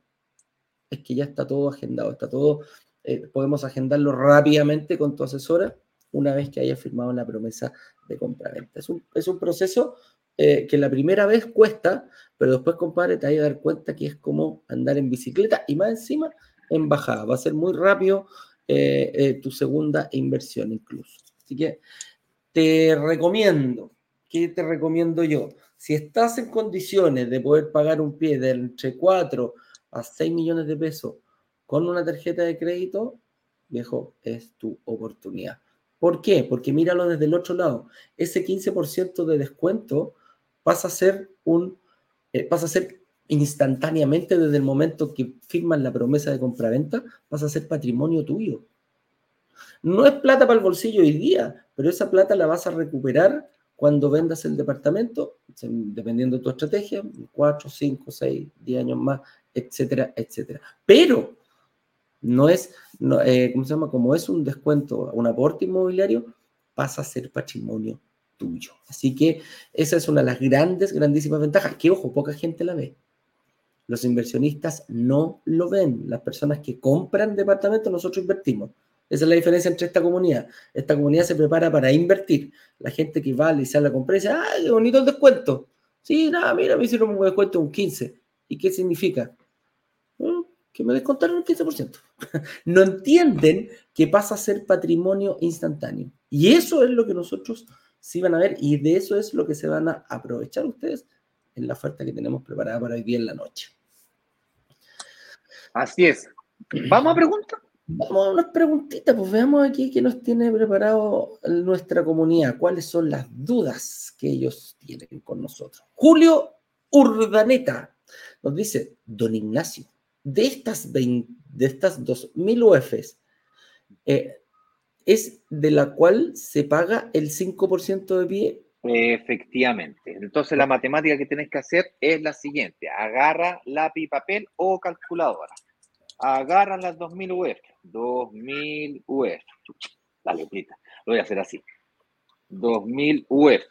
es que ya está todo agendado, está todo, eh, podemos agendarlo rápidamente con tu asesora una vez que haya firmado la promesa de compra-venta. Es un, es un proceso eh, que la primera vez cuesta, pero después, compadre, te vas a dar cuenta que es como andar en bicicleta y más encima en bajada. Va a ser muy rápido eh, tu segunda inversión incluso. Así que te recomiendo, ¿qué te recomiendo yo? Si estás en condiciones de poder pagar un pie de entre 4 a 6 millones de pesos con una tarjeta de crédito, viejo, es tu oportunidad. ¿Por qué? Porque míralo desde el otro lado. Ese 15% de descuento pasa a ser un eh, pasa a ser instantáneamente desde el momento que firman la promesa de compraventa, pasa a ser patrimonio tuyo. No es plata para el bolsillo hoy día, pero esa plata la vas a recuperar cuando vendas el departamento, dependiendo de tu estrategia, 4, 5, 6, 10 años más, etcétera, etcétera. Pero no es, eh, ¿cómo se llama? Como es un descuento, un aporte inmobiliario, pasa a ser patrimonio tuyo. Así que esa es una de las grandes, grandísimas ventajas, que ojo, poca gente la ve. Los inversionistas no lo ven. Las personas que compran departamentos, nosotros invertimos. Esa es la diferencia entre esta comunidad. Esta comunidad se prepara para invertir. La gente que va a sale a comprar y dice, ¡ay, qué bonito el descuento! Sí, nada, mira, me hicieron un descuento de un 15. ¿Y qué significa? que me descontaron el 15%. no entienden que pasa a ser patrimonio instantáneo. Y eso es lo que nosotros sí van a ver y de eso es lo que se van a aprovechar ustedes en la oferta que tenemos preparada para hoy día en la noche. Así es. ¿Vamos a preguntas? Vamos a unas preguntitas, pues veamos aquí qué nos tiene preparado nuestra comunidad, cuáles son las dudas que ellos tienen con nosotros. Julio Urdaneta nos dice, don Ignacio, de estas, de estas 2.000 UFs, eh, ¿es de la cual se paga el 5% de pie? Efectivamente. Entonces la matemática que tienes que hacer es la siguiente. Agarra lápiz, papel o calculadora. Agarra las 2.000 UF. 2.000 UF. La letrita. Lo voy a hacer así. 2.000 UF.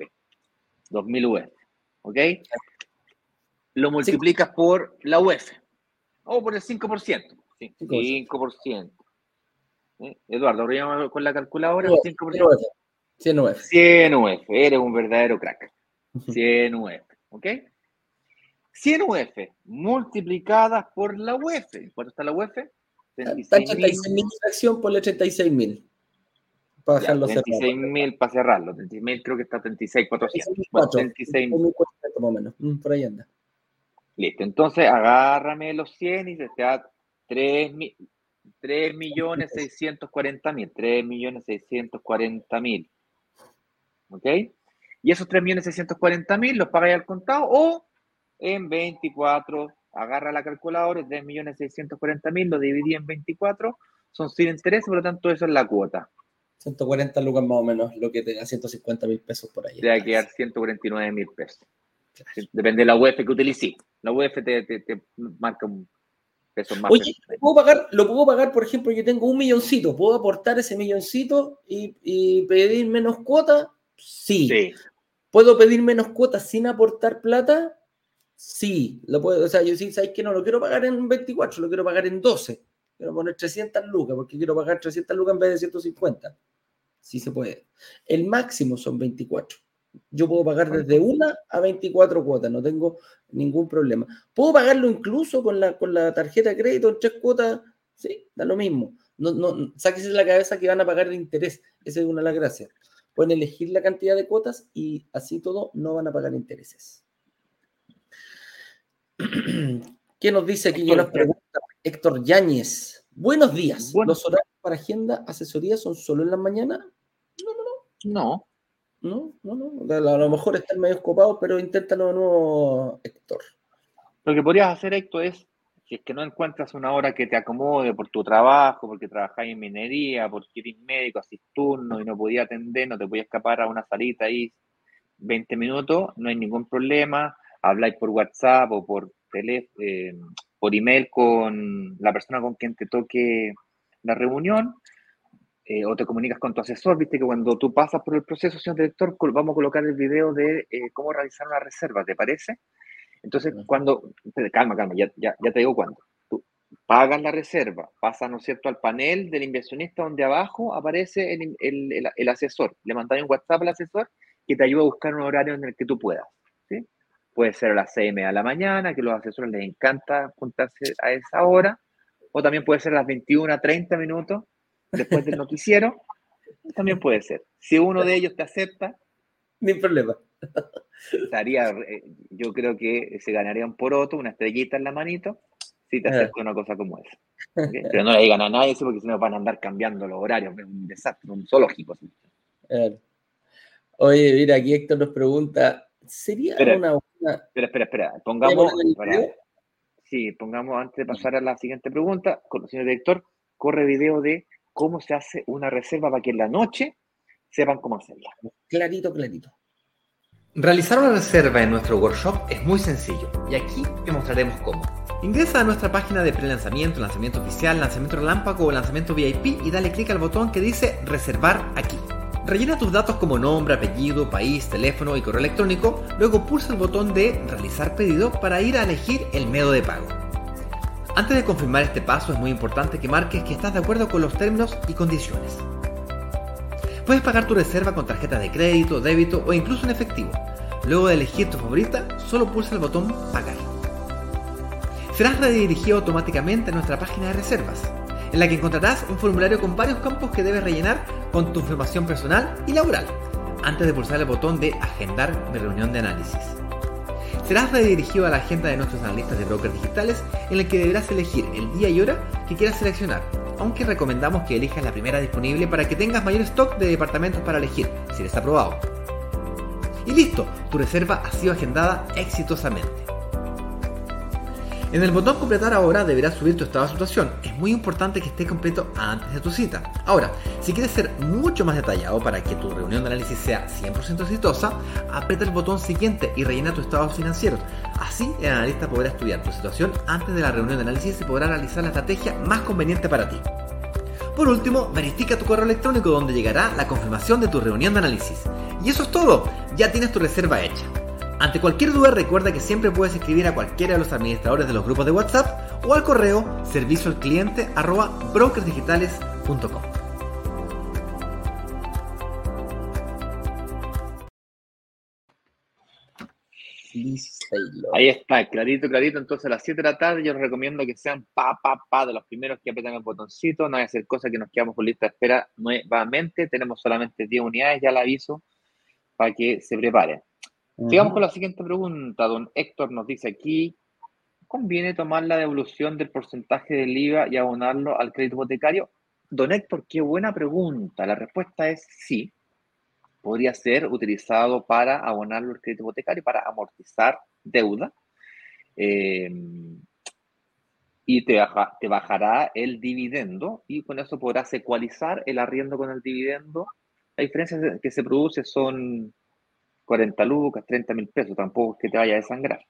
2.000 UF. ¿Ok? Lo multiplicas por la UF. O por el 5%. 5%. ¿Eh? Eduardo, abrimos con la calculadora. 5%. 100 UF. 100 UF. Eres un verdadero crack. 100 UF. ¿Ok? 100 UF multiplicadas por la UF. ¿Cuánto está la UF? 36 mil acción por 36 mil. Para dejarlo 36 mil para cerrarlo. 36 mil creo que está 36, 400. 36 mil. Más o menos. Mm, por ahí anda. Listo, entonces agárrame los 100 y se te da 3, 3 millones 640 mil, 3 millones 640 mil. ¿Ok? Y esos 3 millones 640 mil los pagáis al contado o en 24, agarra la calculadora, 3 millones 640 mil, lo dividí en 24, son sin interés, por lo tanto eso es la cuota. 140 lucas más o menos, lo que te da 150 mil pesos por ahí. Te va a quedar 149 mil pesos. Depende de la UEF que utilices. La UEF te, te, marca un peso más. Oye, ¿lo puedo, pagar, lo puedo pagar, por ejemplo, yo tengo un milloncito, ¿puedo aportar ese milloncito y, y pedir menos cuota? Sí. ¿Puedo pedir menos cuotas sin aportar plata? Sí, lo puedo, o sea, yo sí, ¿sabes que no lo quiero pagar en 24, lo quiero pagar en 12. Quiero poner 300 lucas porque quiero pagar 300 lucas en vez de 150. Sí se puede. El máximo son 24. Yo puedo pagar desde una a 24 cuotas, no tengo ningún problema. Puedo pagarlo incluso con la, con la tarjeta de crédito en tres cuotas, sí, da lo mismo. No, no, sáquese la cabeza que van a pagar el interés. Esa es una de las gracias. Pueden elegir la cantidad de cuotas y así todo no van a pagar intereses. ¿Qué nos dice aquí? nos pregunta Héctor Yáñez. Buenos días. ¿Los horarios para agenda, asesoría son solo en la mañana? No, no, no. No. No, no, A lo mejor están medio copados, pero inténtalo de nuevo, Héctor. Lo que podrías hacer, Héctor, es, si es que no encuentras una hora que te acomode por tu trabajo, porque trabajáis en minería, porque eres médico, haces turno y no podías atender, no te podías escapar a una salita ahí 20 minutos, no hay ningún problema. Habláis por WhatsApp o por teléfono, eh, por email con la persona con quien te toque la reunión, eh, o te comunicas con tu asesor, viste que cuando tú pasas por el proceso, señor director, vamos a colocar el video de eh, cómo realizar una reserva, ¿te parece? Entonces, cuando, calma, calma, ya, ya, ya te digo cuándo. Tú pagas la reserva, pasas, ¿no es cierto?, al panel del inversionista donde abajo aparece el, el, el, asesor. Le mandas un WhatsApp al asesor que te ayuda a buscar un horario en el que tú puedas. Puede ser a las 6 de la mañana, que a los asesores les encanta juntarse a esa hora, o también puede ser a las 21 a 30 minutos después del noticiero, también puede ser. Si uno de ellos te acepta, ni problema. Estaría, eh, yo creo que se ganaría un poroto, una estrellita en la manito, si te acepta una cosa como esa. Pero no le digan a nadie eso porque si no van a andar cambiando los horarios, es un desastre, un zoológico. Oye, mira, aquí Héctor nos pregunta, ¿sería una Espera, espera, espera. Pongamos. sí, pongamos antes de pasar a la siguiente pregunta, con el señor director, corre video de cómo se hace una reserva para que en la noche sepan cómo hacerla. Clarito, clarito. Realizar una reserva en nuestro workshop es muy sencillo y aquí te mostraremos cómo. Ingresa a nuestra página de pre-lanzamiento, lanzamiento oficial, lanzamiento relámpago o lanzamiento VIP y dale clic al botón que dice reservar aquí. Rellena tus datos como nombre, apellido, país, teléfono y correo electrónico, luego pulsa el botón de realizar pedido para ir a elegir el método de pago. Antes de confirmar este paso es muy importante que marques que estás de acuerdo con los términos y condiciones. Puedes pagar tu reserva con tarjeta de crédito, débito o incluso en efectivo. Luego de elegir tu favorita, solo pulsa el botón Pagar. Serás redirigido automáticamente a nuestra página de reservas, en la que encontrarás un formulario con varios campos que debes rellenar con tu información personal y laboral, antes de pulsar el botón de Agendar mi reunión de análisis. Serás redirigido a la agenda de nuestros analistas de brokers digitales en la que deberás elegir el día y hora que quieras seleccionar, aunque recomendamos que elijas la primera disponible para que tengas mayor stock de departamentos para elegir, si eres aprobado. Y listo, tu reserva ha sido agendada exitosamente. En el botón completar ahora deberás subir tu estado de situación. Es muy importante que esté completo antes de tu cita. Ahora, si quieres ser mucho más detallado para que tu reunión de análisis sea 100% exitosa, aprieta el botón siguiente y rellena tu estado financiero. Así el analista podrá estudiar tu situación antes de la reunión de análisis y podrá realizar la estrategia más conveniente para ti. Por último, verifica tu correo electrónico donde llegará la confirmación de tu reunión de análisis. Y eso es todo, ya tienes tu reserva hecha. Ante cualquier duda recuerda que siempre puedes escribir a cualquiera de los administradores de los grupos de WhatsApp o al correo servicio al cliente arroba brokersdigitales.com. Ahí está, clarito, clarito. Entonces a las 7 de la tarde yo les recomiendo que sean pa, pa, pa de los primeros que apretan el botoncito. No hay que hacer cosas que nos quedamos con lista de espera nuevamente. Tenemos solamente 10 unidades, ya la aviso, para que se preparen. Sigamos con la siguiente pregunta. Don Héctor nos dice aquí, ¿conviene tomar la devolución del porcentaje del IVA y abonarlo al crédito hipotecario? Don Héctor, qué buena pregunta. La respuesta es sí. Podría ser utilizado para abonarlo al crédito hipotecario, para amortizar deuda. Eh, y te, te bajará el dividendo y con eso podrás ecualizar el arriendo con el dividendo. La diferencia que se produce son 40 lucas, 30 mil pesos, tampoco es que te vaya a desangrar.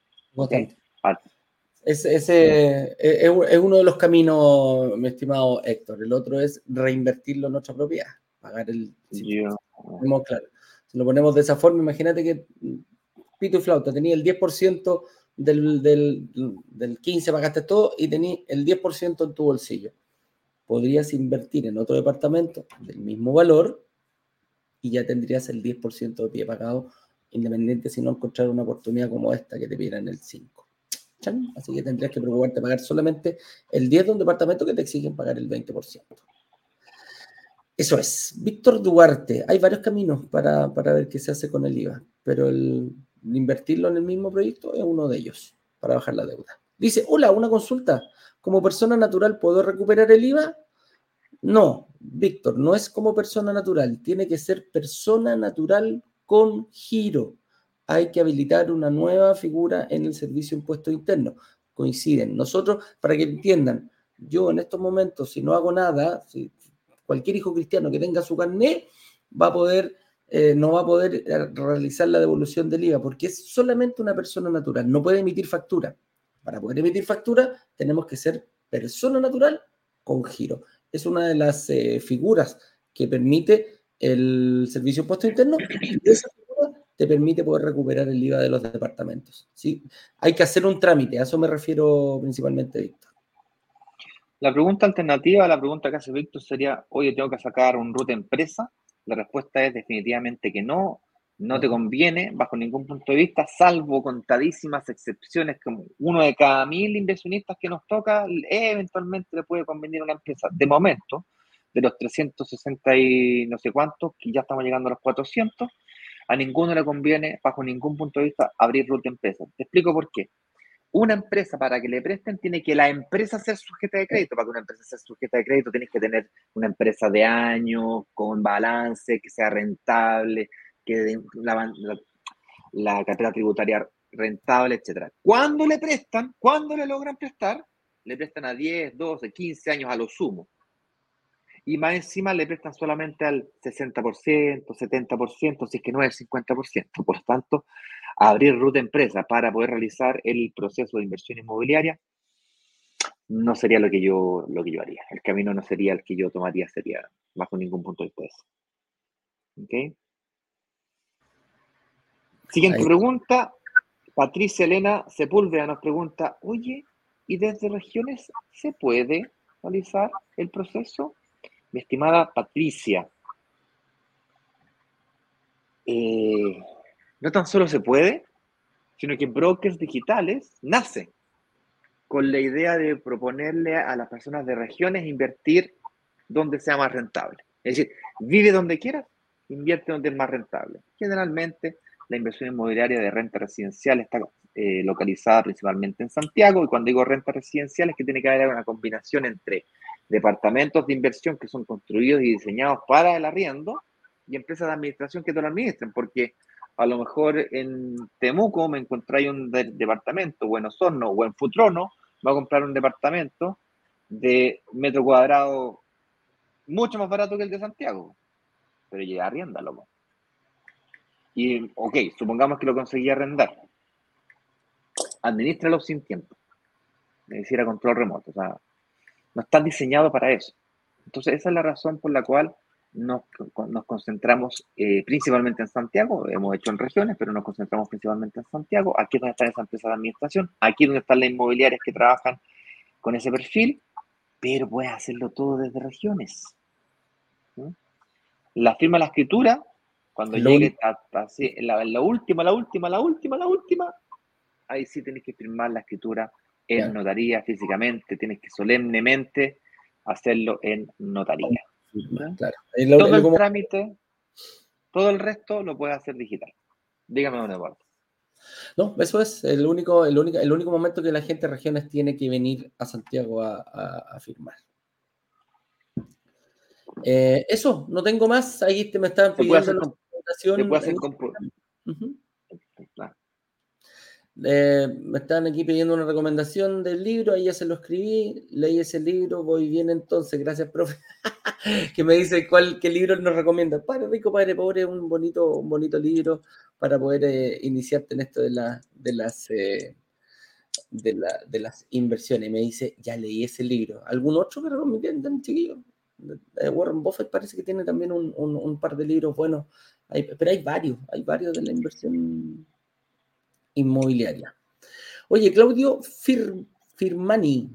ese e, es, uno de los caminos, mi estimado Héctor. El otro es reinvertirlo en otra propiedad, pagar el... Si, claro. si lo ponemos de esa forma, imagínate que Pito y Flauta tenía el 10% del, del, del 15 pagaste todo y tenías el 10% en tu bolsillo. Podrías invertir en otro departamento del mismo valor y ya tendrías el 10% de pie pagado, independiente si no encontrar una oportunidad como esta que te pidieran el 5. Así que tendrías que preocuparte pagar solamente el 10 de un departamento que te exigen pagar el 20%. Eso es. Víctor Duarte, hay varios caminos para, para, ver qué se hace con el IVA, pero el invertirlo en el mismo proyecto es uno de ellos para bajar la deuda. Dice, hola, una consulta. ¿Como persona natural puedo recuperar el IVA? No, Víctor, no es como persona natural, tiene que ser persona natural con giro. Hay que habilitar una nueva figura en el servicio impuesto interno. Coinciden. Nosotros, para que entiendan, yo en estos momentos, si no hago nada, cualquier hijo cristiano que tenga su carnet, va a poder, eh, no va a poder eh, realizar la devolución del IVA, porque es solamente una persona natural, no puede emitir factura. Para poder emitir factura, tenemos que ser persona natural con giro es una de las eh, figuras que permite el servicio impuesto interno y esa te permite poder recuperar el IVA de los departamentos. ¿sí? Hay que hacer un trámite, a eso me refiero principalmente, Víctor. La pregunta alternativa a la pregunta que hace Víctor sería, oye, ¿tengo que sacar un root empresa? La respuesta es definitivamente que no, no te conviene bajo ningún punto de vista, salvo contadísimas excepciones, como uno de cada mil inversionistas que nos toca, eventualmente le puede convenir a una empresa. De momento, de los 360 y no sé cuántos, que ya estamos llegando a los 400, a ninguno le conviene, bajo ningún punto de vista, abrir root de empresa. Te explico por qué. Una empresa, para que le presten, tiene que la empresa ser sujeta de crédito. Para que una empresa sea sujeta de crédito, tienes que tener una empresa de años, con balance, que sea rentable, que la, la, cartera tributaria rentable, etcétera. Cuando le prestan, cuando le logran prestar, le prestan a 10, 12, 15 años a lo sumo. Y más encima le prestan solamente al 60%, 70%, si es que no es el 50%. Por lo tanto, abrir ruta empresa para poder realizar el proceso de inversión inmobiliaria no sería lo que yo, lo que yo haría. El camino no sería el que yo tomaría, sería bajo ningún punto de vista. ¿Ok? Siguiente pregunta. Patricia Elena Sepúlveda nos pregunta, oye, ¿y desde regiones se puede realizar el proceso? Mi estimada Patricia, eh, no tan solo se puede, sino que brokers digitales nace con la idea de proponerle a las personas de regiones invertir donde sea más rentable. Es decir, vive donde quieras, invierte donde es más rentable. Generalmente la inversión inmobiliaria de renta residencial está eh, localizada principalmente en Santiago y cuando digo renta residencial es que tiene que haber una combinación entre departamentos de inversión que son construidos y diseñados para el arriendo y empresas de administración que te lo administren, porque a lo mejor en Temuco me encontráis un departamento, o en Osorno o en Futrono, va a comprar un departamento de metro cuadrado mucho más barato que el de Santiago, pero llega arriéndalo. Y, ok, supongamos que lo conseguí arrendar. Administralo sin tiempo. Me decir control remoto. O sea, no está diseñado para eso. Entonces, esa es la razón por la cual nos, nos concentramos eh, principalmente en Santiago. Hemos hecho en regiones, pero nos concentramos principalmente en Santiago. Aquí es donde están esas empresas de administración. Aquí es donde están las inmobiliarias que trabajan con ese perfil. Pero puedes hacerlo todo desde regiones. La firma de la escritura cuando llegue hasta así, la, la, última, la última, la última, la última, ahí sí tienes que firmar la escritura en notaría físicamente, tienes que solemnemente hacerlo en notaría. Claro. todo el trámite, todo el resto lo puedes hacer digital. Dígame dónde parte. No, eso es el único, el único, el único momento que la gente de regiones tiene que venir a Santiago a, a firmar. Eh, eso, no tengo más. Ahí te me estaban pidiendo eh, me están aquí pidiendo una recomendación del libro, ahí ya se lo escribí, leí ese libro, voy bien entonces, gracias, profe. que me dice cuál, qué libro nos recomienda. Padre rico, padre pobre, un bonito, un bonito libro para poder eh, iniciarte en esto de, la, de las eh, de, la, de, las inversiones. Me dice, ya leí ese libro. ¿Algún otro que recomienden, chiquillo? Warren Buffett parece que tiene también un, un, un par de libros buenos pero hay varios, hay varios de la inversión inmobiliaria. Oye, Claudio Firmani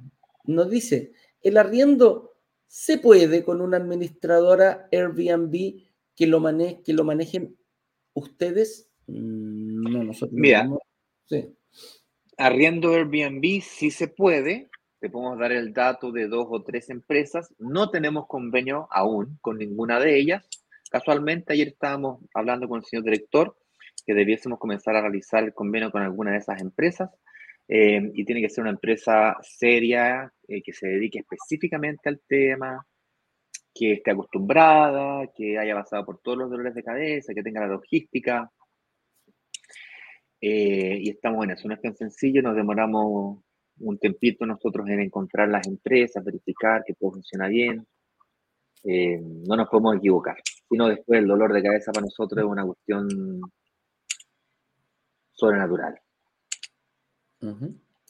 nos dice, el arriendo se puede con una administradora Airbnb que lo, que lo manejen ustedes. Mm, no, nosotros. Mira, sí. arriendo Airbnb sí se puede. Te podemos dar el dato de dos o tres empresas. No tenemos convenio aún con ninguna de ellas. Casualmente ayer estábamos hablando con el señor director que debiésemos comenzar a realizar el convenio con alguna de esas empresas. Eh, y tiene que ser una empresa seria, eh, que se dedique específicamente al tema, que esté acostumbrada, que haya pasado por todos los dolores de cabeza, que tenga la logística. Eh, y estamos en eso, no es tan sencillo, nos demoramos un tempito nosotros en encontrar las empresas, verificar que todo funciona bien. no nos podemos equivocar, sino después el dolor de cabeza para nosotros es una cuestión sobrenatural.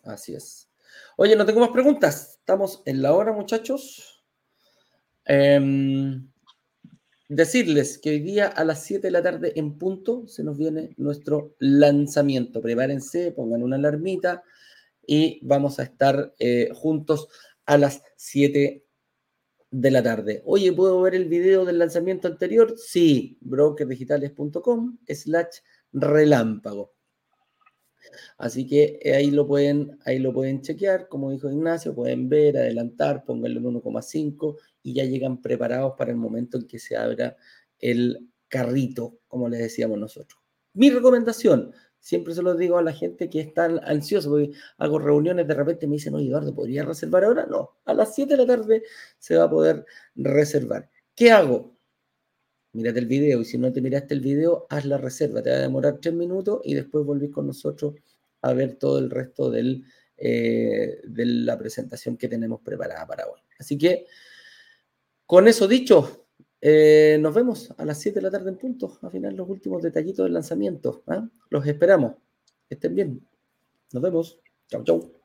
Así es. Oye, no tengo más preguntas. Estamos en la hora, muchachos. Em, decirles que hoy día a las 7 de la tarde en punto se nos viene nuestro lanzamiento. Prepárense, pongan una alarmita y vamos a estar eh, juntos a las 7 de la tarde. Oye, ¿puedo ver el video del lanzamiento anterior? Sí, brokerdigitales.com slash relámpago. Así que eh, ahí lo pueden, ahí lo pueden chequear, como dijo Ignacio, pueden ver, adelantar, pónganlo en 1,5 y ya llegan preparados para el momento en que se abra el carrito, como les decíamos nosotros. Mi recomendación, siempre se lo digo a la gente que está ansiosa, porque hago reuniones, de repente me dicen, oye Eduardo, ¿podría reservar ahora? No, a las 7 de la tarde se va a poder reservar. ¿Qué hago? Mírate el video y si no te miraste el video, haz la reserva. Te va a demorar tres minutos y después volvés con nosotros a ver todo el resto del, eh, de la presentación que tenemos preparada para hoy. Así que, con eso dicho, eh, nos vemos a las 7 de la tarde en punto, a final los últimos detallitos del lanzamiento. ¿ah? Los esperamos. estén bien. Nos vemos. Chau, chau.